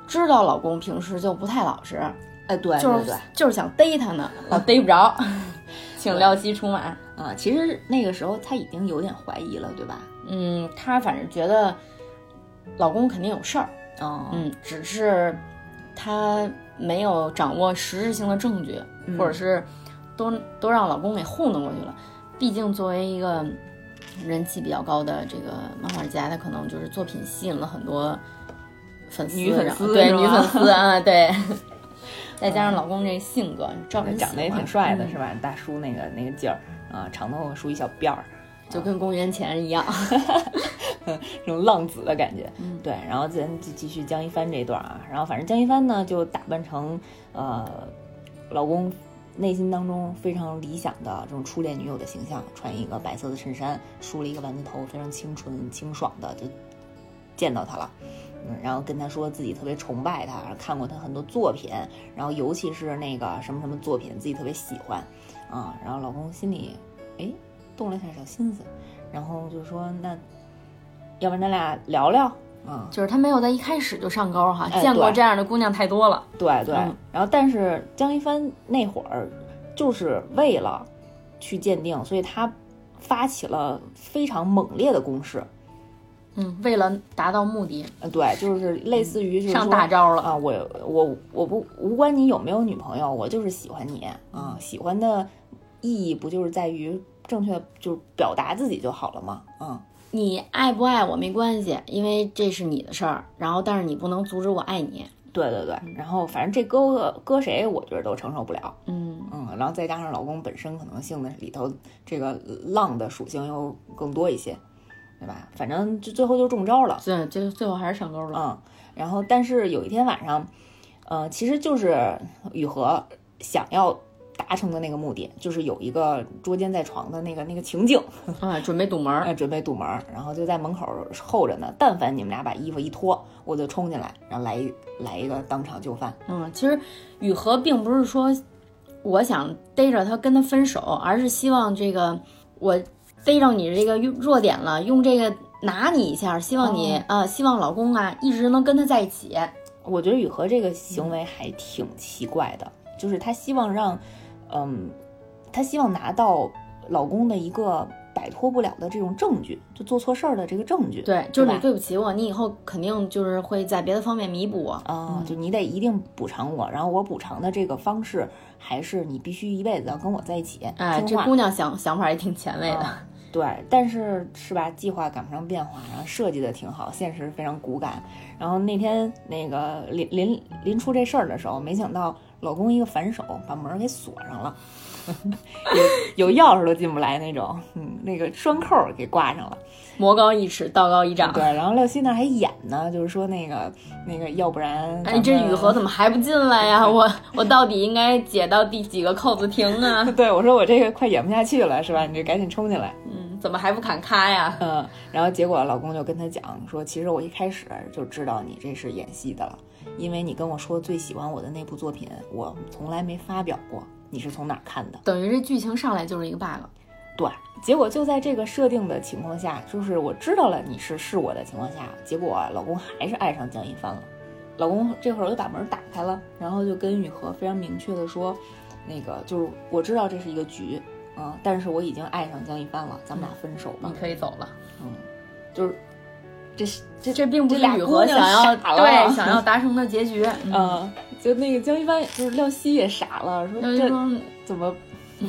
知道老公平时就不太老实，哎，对，就是就是想逮他呢，老 逮不着，请廖希出马啊。其实那个时候他已经有点怀疑了，对吧？嗯，他反正觉得老公肯定有事儿，嗯，只是他没有掌握实质性的证据，或者是都都让老公给糊弄过去了。毕竟作为一个人气比较高的这个漫画家，他可能就是作品吸引了很多粉丝，女粉丝对女粉丝啊，对。再加上老公这性格，照人长得也挺帅的，是吧？大叔那个那个劲儿啊，长头发梳一小辫儿，就跟公元前一样，这种浪子的感觉。对，然后咱继继续江一帆这段啊，然后反正江一帆呢就打扮成呃老公。内心当中非常理想的这种初恋女友的形象，穿一个白色的衬衫，梳了一个丸子头，非常清纯清爽的就见到他了，嗯，然后跟他说自己特别崇拜他，看过他很多作品，然后尤其是那个什么什么作品自己特别喜欢，啊，然后老公心里哎动了一下小心思，然后就说那要不然咱俩聊聊。嗯，就是他没有在一开始就上钩哈，见过这样的姑娘太多了。对对，然后但是江一帆那会儿就是为了去鉴定，所以他发起了非常猛烈的攻势。嗯，为了达到目的。嗯，对，就是类似于上大招了啊！我我我不无关你有没有女朋友，我就是喜欢你啊！喜欢的意义不就是在于正确就是表达自己就好了吗？嗯。你爱不爱我没关系，因为这是你的事儿。然后，但是你不能阻止我爱你。对对对。然后，反正这搁搁谁，我觉得都承受不了。嗯嗯。然后再加上老公本身可能性的里头这个浪的属性又更多一些，对吧？反正就最后就中招了。对，就最后还是上钩了。嗯。然后，但是有一天晚上，呃，其实就是雨禾想要。达成的那个目的就是有一个捉奸在床的那个那个情境 啊，准备堵门，哎，准备堵门，然后就在门口候着呢。但凡你们俩把衣服一脱，我就冲进来，然后来一来一个当场就范。嗯，其实雨禾并不是说我想逮着他跟他分手，而是希望这个我逮着你这个弱点了，用这个拿你一下，希望你啊，希望老公啊一直能跟他在一起。我觉得雨禾这个行为还挺奇怪的，就是他希望让。嗯，她希望拿到老公的一个摆脱不了的这种证据，就做错事儿的这个证据。对，就是你对不起我，你以后肯定就是会在别的方面弥补我。啊、就你得一定补偿我，然后我补偿的这个方式还是你必须一辈子要跟我在一起，哎，这姑娘想想法也挺前卫的。啊对，但是是吧？计划赶不上变化，然后设计的挺好，现实非常骨感。然后那天那个临临临出这事儿的时候，没想到老公一个反手把门儿给锁上了，有有钥匙都进不来那种，嗯，那个栓扣儿给挂上了。魔高一尺，道高一丈。对，然后廖希那儿还演呢，就是说那个那个，要不然哎，这雨禾怎么还不进来呀？我我到底应该解到第几个扣子停啊？对我说我这个快演不下去了，是吧？你这赶紧冲进来。嗯，怎么还不砍咔呀？嗯，然后结果老公就跟她讲说，其实我一开始就知道你这是演戏的了，因为你跟我说最喜欢我的那部作品，我从来没发表过，你是从哪儿看的？等于这剧情上来就是一个 bug。对，结果就在这个设定的情况下，就是我知道了你是是我的情况下，结果老公还是爱上江一帆了。老公这会儿就把门打开了，然后就跟雨禾非常明确的说，那个就是我知道这是一个局啊、但是我已经爱上江一帆了，咱们俩分手吧你。可以走了。嗯，就是这是这这并不是雨姑娘禾想要对想要达成的结局。嗯，嗯，就那个江一帆就是廖希也傻了，说这怎么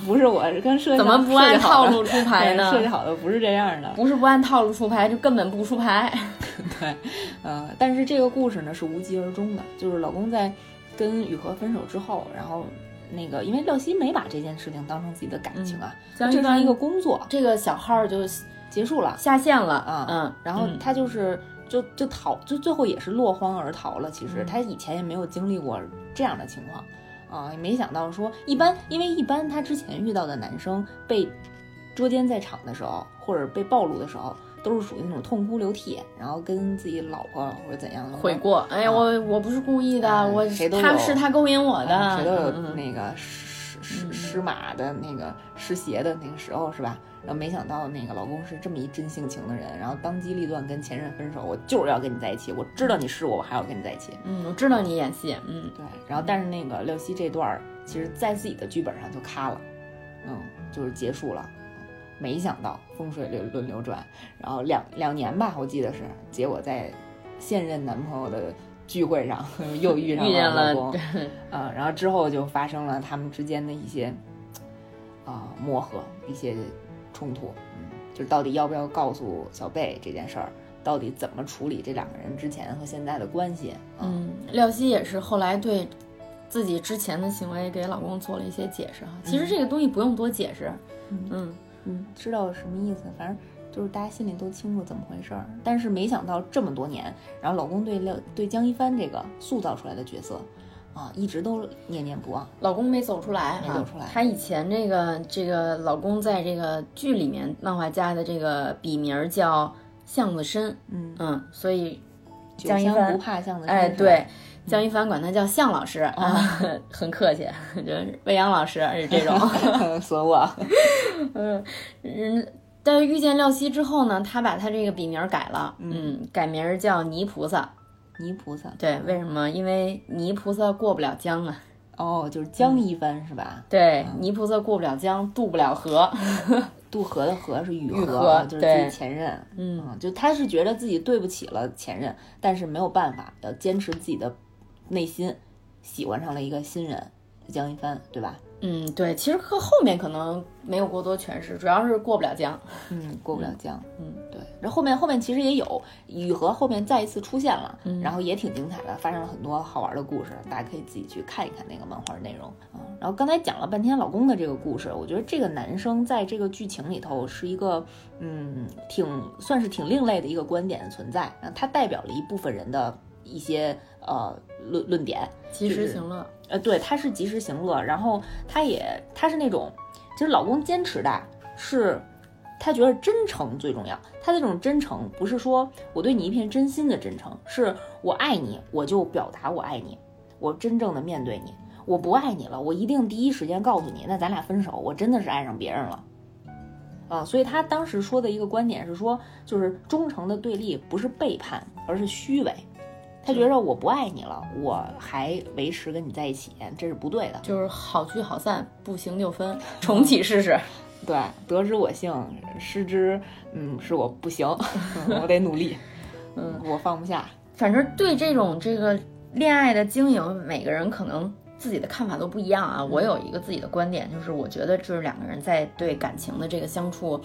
不是我刚设计怎么不按套路出牌呢？设计好的不是这样的。不是不按套路出牌，就根本不出牌。对，呃，但是这个故事呢是无疾而终的，就是老公在跟雨禾分手之后，然后那个因为廖希没把这件事情当成自己的感情啊，江一帆这是一个工作，这个小号就结束了下线了啊，嗯，然后嗯他就是。就就逃，就最后也是落荒而逃了。其实嗯他以前也没有经历过这样的情况，啊，也没想到说一般，因为一般他之前遇到的男生被捉奸在场的时候，或者被暴露的时候，都是属于那种痛哭流涕，然后跟自己老婆或者怎样的悔过。哎呀，我我不是故意的，嗯我谁都是他勾引我的，嗯谁都有那个失失嗯失马的那个失邪的那个时候是吧？然后没想到那个老公是这么一真性情的人，然后当机立断跟前任分手，我就是要跟你在一起，我知道你是我，我还要跟你在一起。嗯，我知道你演戏，嗯，对，然后但是那个廖希这段儿，其实在自己的剧本上就咔了，嗯，就是结束了。没想到风水轮轮流转，然后两两年吧，我记得是，结果在现任男朋友的聚会上 又遇上了老公，啊，然后之后就发生了他们之间的一些啊、磨合，一些冲突，嗯，就是到底要不要告诉小贝这件事儿，到底怎么处理这两个人之前和现在的关系，啊。嗯，廖希也是后来对自己之前的行为给老公做了一些解释哈。其实这个东西不用多解释，嗯。嗯，知道什么意思，反正就是大家心里都清楚怎么回事儿。但是没想到这么多年，然后老公对廖对江一帆这个塑造出来的角色，啊，一直都念念不忘。老公没走出来，没走出来他以前这个这个老公在这个剧里面，漫画家的这个笔名儿叫向子深，嗯，嗯，所以酒江一帆不怕巷子深。哎，对，江一帆管他叫向老师啊，很客气，就是未央老师是这种。锁我。嗯嗯，但是遇见廖希之后呢，他把他这个笔名儿改了，嗯，改名儿叫泥菩萨。泥菩萨。对，为什么？因为泥菩萨过不了江啊。哦，就是江一帆是吧？对，泥菩萨过不了江，渡不了河。渡河的河是雨雨禾，禾就是自己前任。嗯嗯，就他是觉得自己对不起了前任，但是没有办法，要坚持自己的内心，喜欢上了一个新人江一帆，对吧？嗯，对，其实和后面可能没有过多诠释，主要是过不了江。嗯，过不了江。嗯，对。然后后面后面其实也有雨禾后面再一次出现了，嗯然后也挺精彩的，发生了很多好玩的故事，大家可以自己去看一看那个漫画内容啊。然后刚才讲了半天老公的这个故事，我觉得这个男生在这个剧情里头是一个嗯，挺算是挺另类的一个观点的存在啊，他代表了一部分人的一些呃论论点，及时行乐。呃，对，他是及时行乐，然后他也他是那种，其实老公坚持的是，他觉得真诚最重要。他的这种真诚不是说我对你一片真心的真诚，是我爱你，我就表达我爱你，我真正的面对你。我不爱你了，我一定第一时间告诉你，那咱俩分手，我真的是爱上别人了。啊，所以他当时说的一个观点是说，就是忠诚的对立不是背叛，而是虚伪。他觉得我不爱你了，我还维持跟你在一起，这是不对的。就是好聚好散，不行就分，重启试试。对，得之我幸，失之嗯是我不行，我得努力，嗯，我放不下。反正对这种这个恋爱的经营，每个人可能自己的看法都不一样啊。我有一个自己的观点，就是我觉得就是两个人在对感情的这个相处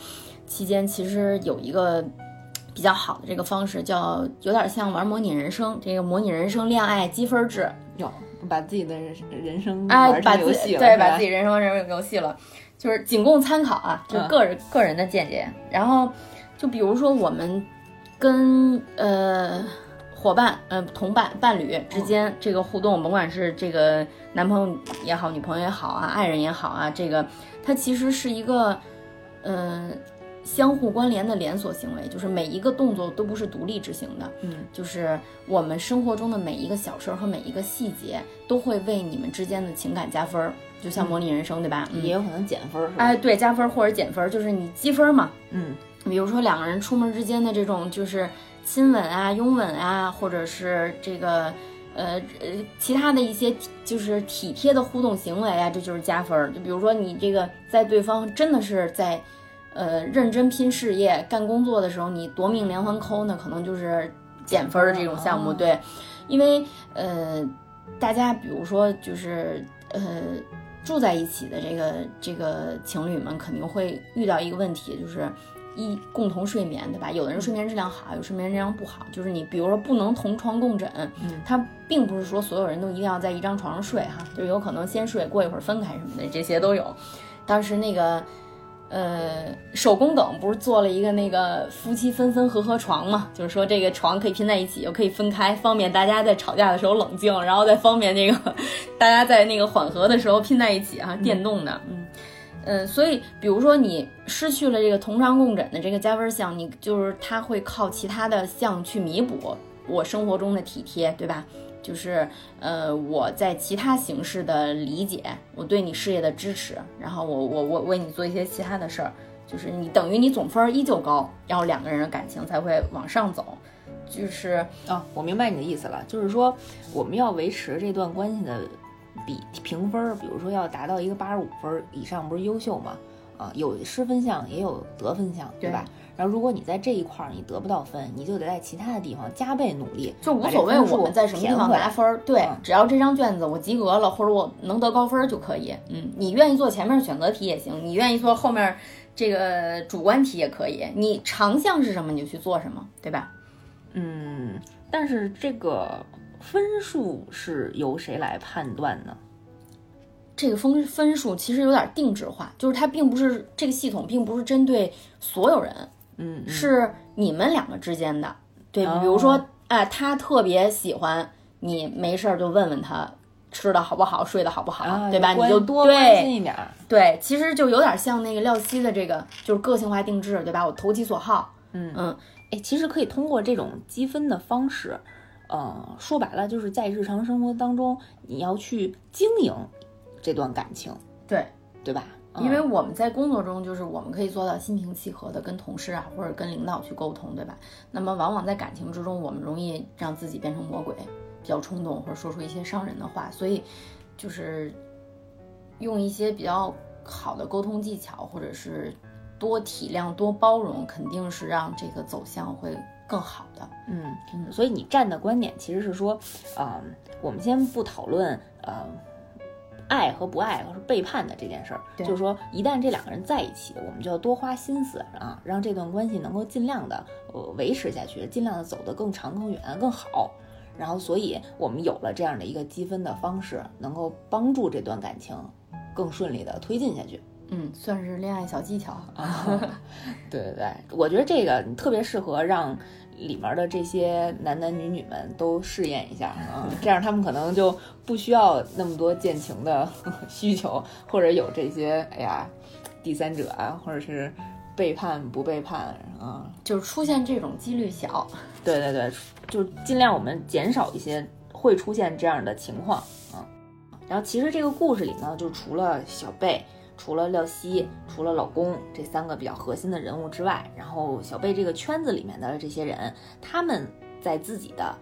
期间，其实有一个比较好的这个方式，叫有点像玩模拟人生，这个模拟人生恋爱积分制。有，把自己的人人生哎，把游戏对，把自己人生人生游戏了，就是仅供参考啊，就个人个人的见解。然后就比如说我们跟呃。伙伴，呃，同伴、伴侣之间这个互动，甭管是这个男朋友也好，女朋友也好啊，爱人也好啊，这个它其实是一个，嗯，相互关联的连锁行为，就是每一个动作都不是独立执行的，嗯，就是我们生活中的每一个小事儿和每一个细节都会为你们之间的情感加分儿，就像模拟人生，对吧？也有可能减分儿，哎，对，加分或者减分，就是你积分嘛，嗯，比如说两个人出门之间的这种就是。亲吻啊，拥吻啊，或者是这个，呃呃，其他的一些就是体贴的互动行为啊，这就是加分儿。就比如说你这个在对方真的是在，呃，认真拼事业、干工作的时候，你夺命连环扣，那可能就是减分的这种项目。对，因为呃，大家比如说就是呃住在一起的这个这个情侣们，肯定会遇到一个问题，就是。一共同睡眠，对吧？有的人睡眠质量好，有睡眠质量不好。就是你，比如说不能同床共枕，嗯，它并不是说所有人都一定要在一张床上睡哈，就有可能先睡，过一会儿分开什么的，这些都有。当时那个，呃，手工梗不是做了一个那个夫妻分分合合床嘛？就是说这个床可以拼在一起，又可以分开，方便大家在吵架的时候冷静，然后再方便那个 大家在那个缓和的时候拼在一起啊，电动的，嗯。嗯，所以比如说你失去了这个同床共枕的这个加分项，你就是它会靠其他的项去弥补我生活中的体贴，对吧？就是呃我在其他形式的理解，我对你事业的支持，然后我我我为你做一些其他的事儿，就是你等于你总分依旧高，然后两个人的感情才会往上走。就是啊，我明白你的意思了，就是说我们要维持这段关系的。比评分，比如说要达到一个八十五分以上，不是优秀吗？啊，有失分项，也有得分项，对吧？然后如果你在这一块儿你得不到分，你就得在其他的地方加倍努力，就无所谓我们在什么地方拿分，对，只要这张卷子我及格了，或者我能得高分就可以。嗯，你愿意做前面选择题也行，你愿意做后面这个主观题也可以，你长项是什么你就去做什么，对吧？嗯，但是这个。分数是由谁来判断呢？这个分分数其实有点定制化，就是它并不是这个系统，并不是针对所有人，嗯，是你们两个之间的。对，比如说，哎，他特别喜欢你，没事儿就问问他吃的好不好，睡得好不好，对吧？你就多关心一点。对，其实就有点像那个廖希的这个，就是个性化定制，对吧？我投其所好。嗯嗯，哎，其实可以通过这种积分的方式。呃，说白了就是在日常生活当中，你要去经营这段感情，对对吧？因为我们在工作中，就是我们可以做到心平气和的跟同事啊，或者跟领导去沟通，对吧？那么往往在感情之中，我们容易让自己变成魔鬼，比较冲动，或者说出一些伤人的话。所以，就是用一些比较好的沟通技巧，或者是多体谅、多包容，肯定是让这个走向会。更好的，嗯嗯，所以你站的观点其实是说，啊，我们先不讨论呃爱和不爱和是背叛的这件事儿，就是说一旦这两个人在一起，我们就要多花心思啊，让这段关系能够尽量的呃维持下去，尽量的走得更长更远更好。然后，所以我们有了这样的一个积分的方式，能够帮助这段感情更顺利的推进下去。嗯，算是恋爱小技巧啊。对对对，我觉得这个特别适合让。里面的这些男男女女们都试验一下啊，这样他们可能就不需要那么多见情的 需求，或者有这些哎呀第三者啊，或者是背叛不背叛啊，就是出现这种几率小。对对对，就尽量我们减少一些会出现这样的情况啊。然后其实这个故事里呢，就除了小贝。除了廖希，除了老公这三个比较核心的人物之外，然后小贝这个圈子里面的这些人，他们在自己的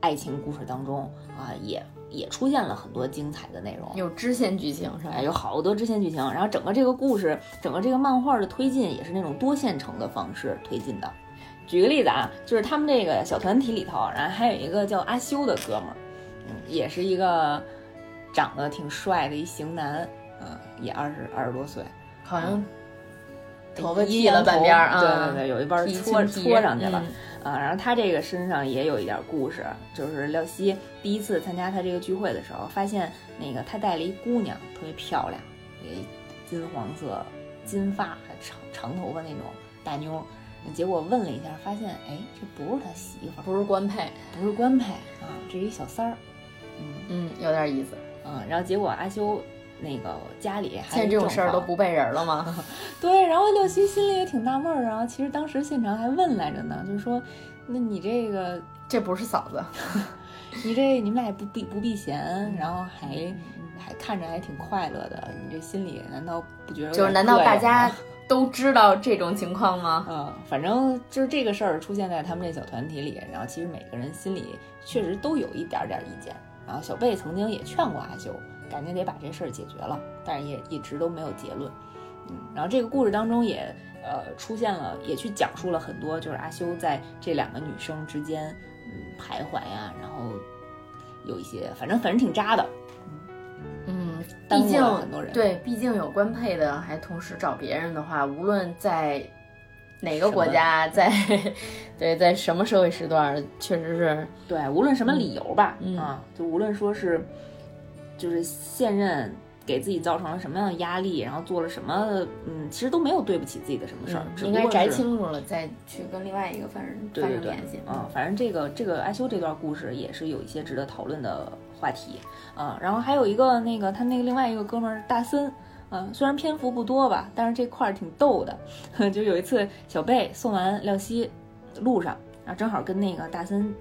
爱情故事当中啊，也也出现了很多精彩的内容，有支线剧情是吧？哎，有好多支线剧情。然后整个这个故事，整个这个漫画的推进也是那种多线程的方式推进的。举个例子啊，就是他们这个小团体里头，然后还有一个叫阿修的哥们儿，嗯，也是一个长得挺帅的一型男，嗯，也二十二十多岁，好像头发一剃了半边儿啊，对对对，有一半剃搓搓上去了。嗯啊，然后他这个身上也有一点故事，就是廖希第一次参加他这个聚会的时候，发现那个他带了一姑娘，特别漂亮，金黄色金发长长头发那种大妞儿，结果问了一下，发现哎，这不是他媳妇儿，不是官配，不是官配啊，这是一小三儿，嗯嗯，有点意思。嗯，然后结果阿修那个家里还现在这种事儿都不背人了吗？对，然后六七心里也挺纳闷儿，然后其实当时现场还问来着呢，就是说，那你这个这不是嫂子，你这你们俩也不避不避嫌，然后还还看着还挺快乐的，你这心里难道不觉得就是难道大家 都知道这种情况吗？嗯，反正就是这个事儿出现在他们这小团体里，然后其实每个人心里确实都有一点点意见。然后小贝曾经也劝过阿修，赶紧得把这事儿解决了，但是也一直都没有结论。嗯，然后这个故事当中也呃出现了，也去讲述了很多，就是阿修在这两个女生之间嗯徘徊呀，然后有一些反正反正挺渣的，嗯，毕竟很多人对，毕竟有官配的，还同时找别人的话，无论在哪个国家，在 对在什么社会时段，确实是对，无论什么理由吧，嗯啊，就无论说是，就是现任给自己造成了什么样的压力，然后做了什么，嗯，其实都没有对不起自己的什么事儿，应该摘清楚了，再去跟另外一个犯人发对对对生联系。嗯，反正这个这个艾修这段故事也是有一些值得讨论的话题啊。然后还有一个那个他那个另外一个哥们儿大森，嗯，虽然篇幅不多吧，但是这块儿挺逗的。就有一次小贝送完廖希路上，然后正好跟那个大森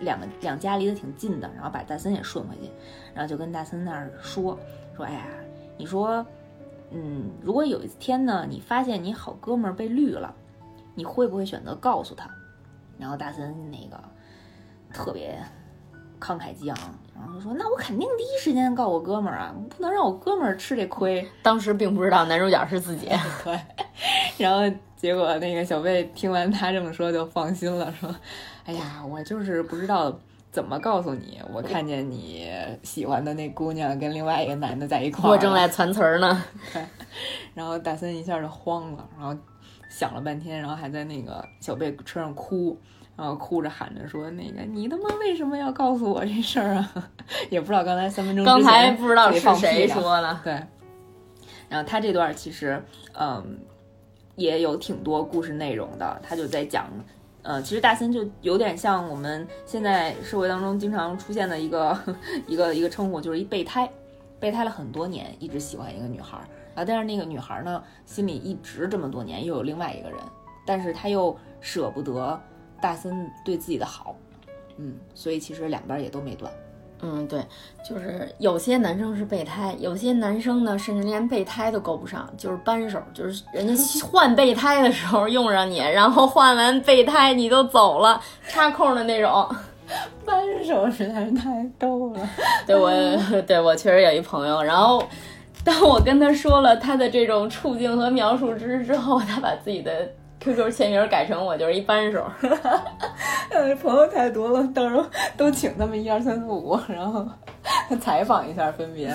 两个两家离得挺近的，然后把大森也顺回去，然后就跟大森那儿说说，哎呀，你说，嗯，如果有一天呢，你发现你好哥们儿被绿了，你会不会选择告诉他？然后大森那个特别慷慨激昂，然后就说：“那我肯定第一时间告我哥们儿啊，不能让我哥们儿吃这亏。当时并不知道男主角是自己，”对，然后结果那个小贝听完他这么说就放心了，说：“哎呀，我就是不知道。”怎么告诉你？我看见你喜欢的那姑娘跟另外一个男的在一块儿，我正在传词儿呢。然后大森一下就慌了，然后想了半天，然后还在那个小贝车上哭，然后哭着喊着说：“那个你他妈为什么要告诉我这事儿啊？” 也不知道刚才三分钟刚才不知道是谁说了，对，然后他这段其实嗯也有挺多故事内容的，他就在讲。呃，其实大森就有点像我们现在社会当中经常出现的一个 一个一个称呼，就是一备胎，备胎了很多年，一直喜欢一个女孩儿，啊，但是那个女孩儿呢，心里一直这么多年又有另外一个人，但是她又舍不得大森对自己的好，嗯，所以其实两边儿也都没断。嗯，对，就是有些男生是备胎，有些男生呢，甚至连备胎都够不上，就是扳手，就是人家 换备胎的时候用上你，然后换完备胎你都走了，插空的那种。扳手实在是太逗了。对我，对我确实有一朋友，然后当我跟他说了他的这种处境和描述之之后，他把自己的 QQ 签名改成我就是一扳手。嗯，朋友太多了，到时候 都请他们一二三四五，然后采访一下分别。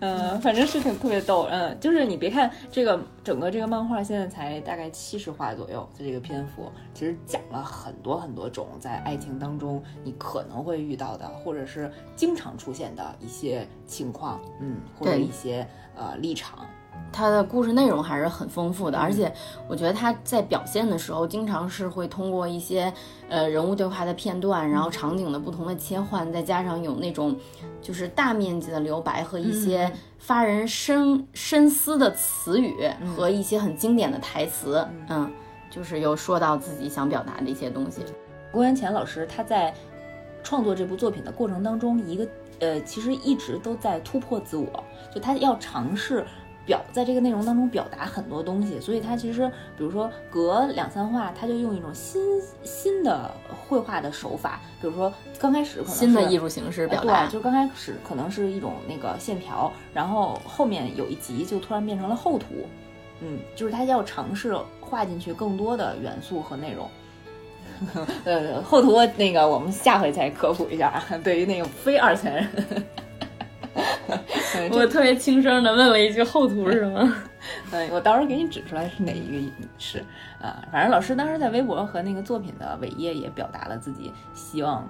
嗯，反正是挺特别逗。嗯，就是你别看这个整个这个漫画现在才大概七十话左右，在这个篇幅，其实讲了很多很多种在爱情当中你可能会遇到的，或者是经常出现的一些情况，嗯，或者一些呃立场。他的故事内容还是很丰富的，而且我觉得他在表现的时候，经常是会通过一些呃人物对话的片段，然后场景的不同的切换，再加上有那种就是大面积的留白和一些发人深深思的词语和一些很经典的台词，嗯，就是有说到自己想表达的一些东西。郭元乾老师他在创作这部作品的过程当中，一个呃，其实一直都在突破自我，就他要尝试表在这个内容当中表达很多东西，所以它其实比如说隔两三画，它就用一种新新的绘画的手法，比如说刚开始可能新的艺术形式表达对，，就刚开始可能是一种那个线条，然后后面有一集就突然变成了厚涂，嗯，就是他要尝试画进去更多的元素和内容。呃，厚涂那个我们下回再科普一下啊，对于那个非二次元我特别轻声的问了一句：“后图是吗 嗯，我到时候给你指出来是哪一个是啊。反正老师当时在微博和那个作品的尾页也表达了自己希望，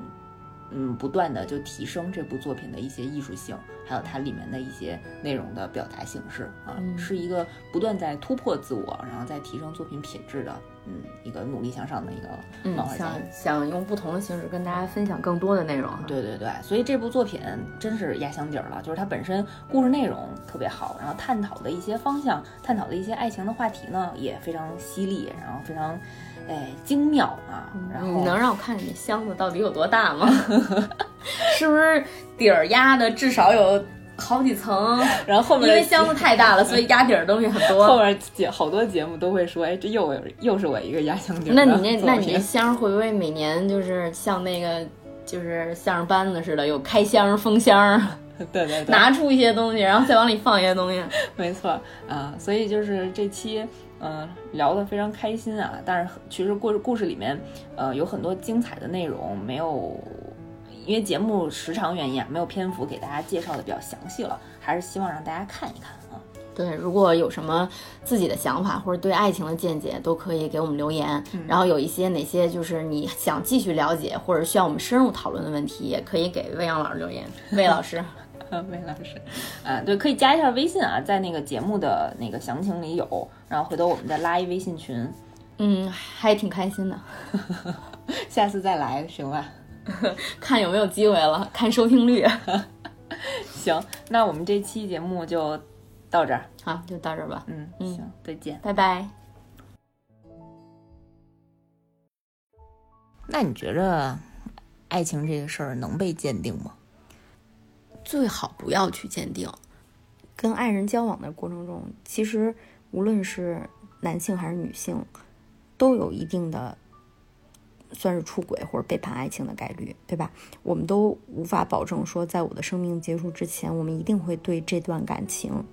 嗯，不断的就提升这部作品的一些艺术性，还有它里面的一些内容的表达形式啊，嗯是一个不断在突破自我，然后在提升作品品质的，嗯，一个努力向上的一个？”嗯漫画，家。想想用不同的形式跟大家分享更多的内容。，对对对，所以这部作品真是压箱底儿了，就是它本身故事内容特别好，然后探讨的一些方向，探讨的一些爱情的话题呢也非常犀利，然后非常，哎精妙啊。然后你能让我看你箱子到底有多大吗？是不是底儿压的至少有好几层？然后后面因为箱子太大了，所以压底儿的东西很多 后。面节好多节目都会说，哎，这又又是我一个压箱底儿那你那那你那箱会不会每年就是像那个就是相声班子似的，有开箱封箱，对对对，拿出一些东西，然后再往里放一些东西？没错啊，所以就是这期，嗯、聊得非常开心啊。但是其实故事故事里面，呃，有很多精彩的内容没有，因为节目时长原因啊，没有篇幅给大家介绍的比较详细了，还是希望让大家看一看啊。对，如果有什么自己的想法或者对爱情的见解，都可以给我们留言。然后有一些哪些就是你想继续了解或者需要我们深入讨论的问题，也可以给魏阳老师留言。魏老师，魏老师，啊，对，可以加一下微信啊，在那个节目的那个详情里有，然后回头我们再拉一微信群，嗯，还挺开心的，下次再来行吧？看有没有机会了，看收听率。行，那我们这期节目就到这儿，好，就到这儿吧，嗯，嗯行，再见。拜拜。那你觉着爱情这个事儿能被鉴定吗？最好不要去鉴定。跟爱人交往的过程中，其实无论是男性还是女性，都有一定的算是出轨或者背叛爱情的概率，对吧？我们都无法保证说，在我的生命结束之前，我们一定会对这段感情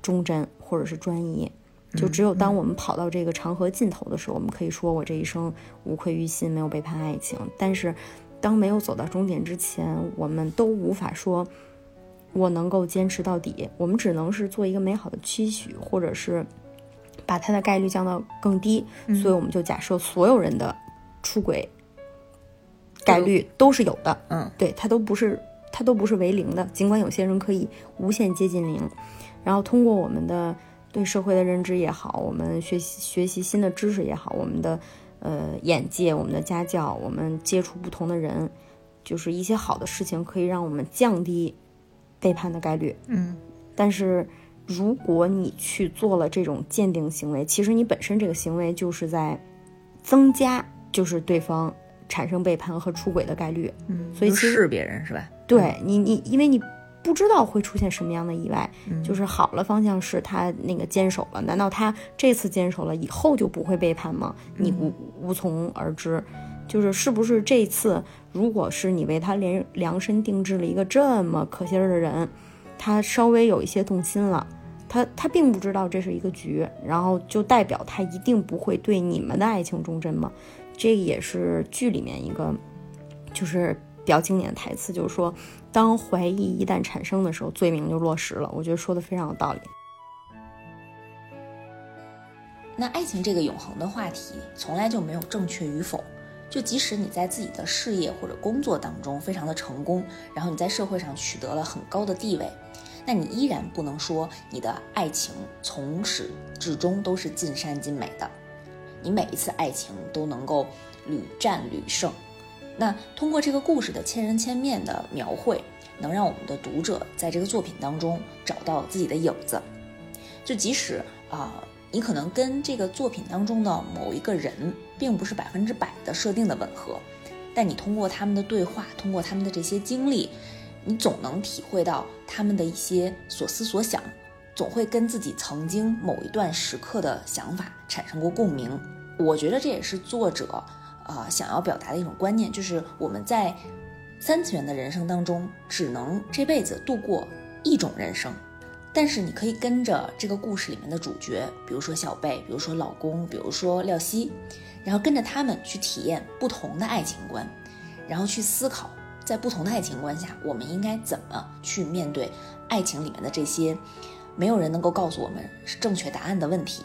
忠贞或者是专一。就只有当我们跑到这个长河尽头的时候，我们可以说我这一生无愧于心，没有背叛爱情。但是，当没有走到终点之前，我们都无法说我能够坚持到底。我们只能是做一个美好的期许，或者是把它的概率降到更低。所以，我们就假设所有人的出轨概率都是有的。嗯，对，它都不是它都不是为零的，尽管有些人可以无限接近零。然后通过我们的对社会的认知也好，我们学习学习新的知识也好，我们的呃眼界、我们的家教，我们接触不同的人，就是一些好的事情，可以让我们降低背叛的概率。嗯，但是如果你去做了这种鉴定行为，其实你本身这个行为就是在增加，就是对方产生背叛和出轨的概率。嗯，所以其实就试别人是吧？对你，你因为你不知道会出现什么样的意外，嗯就是好了方向是他那个坚守了，难道他这次坚守了以后就不会背叛吗？你无无从而知。就是是不是这次，如果是你为他量量身定制了一个这么可心儿的人，他稍微有一些动心了，他他并不知道这是一个局，然后就代表他一定不会对你们的爱情忠贞吗？这个也是剧里面一个就是比较经典的台词，就是说，当怀疑一旦产生的时候，罪名就落实了。我觉得说的非常有道理。那爱情这个永恒的话题，从来就没有正确与否。就即使你在自己的事业或者工作当中非常的成功，然后你在社会上取得了很高的地位，那你依然不能说你的爱情从始至终都是尽善尽美的。你每一次爱情都能够屡战屡胜。那通过这个故事的千人千面的描绘，能让我们的读者在这个作品当中找到自己的影子。就即使啊、你可能跟这个作品当中的某一个人并不是百分之百的设定的吻合，但你通过他们的对话，通过他们的这些经历，你总能体会到他们的一些所思所想，总会跟自己曾经某一段时刻的想法产生过共鸣。我觉得这也是作者，呃，想要表达的一种观念，就是我们在三次元的人生当中，只能这辈子度过一种人生。但是你可以跟着这个故事里面的主角，比如说小贝，比如说老公，比如说廖希，然后跟着他们去体验不同的爱情观，然后去思考，在不同的爱情观下，我们应该怎么去面对爱情里面的这些没有人能够告诉我们是正确答案的问题。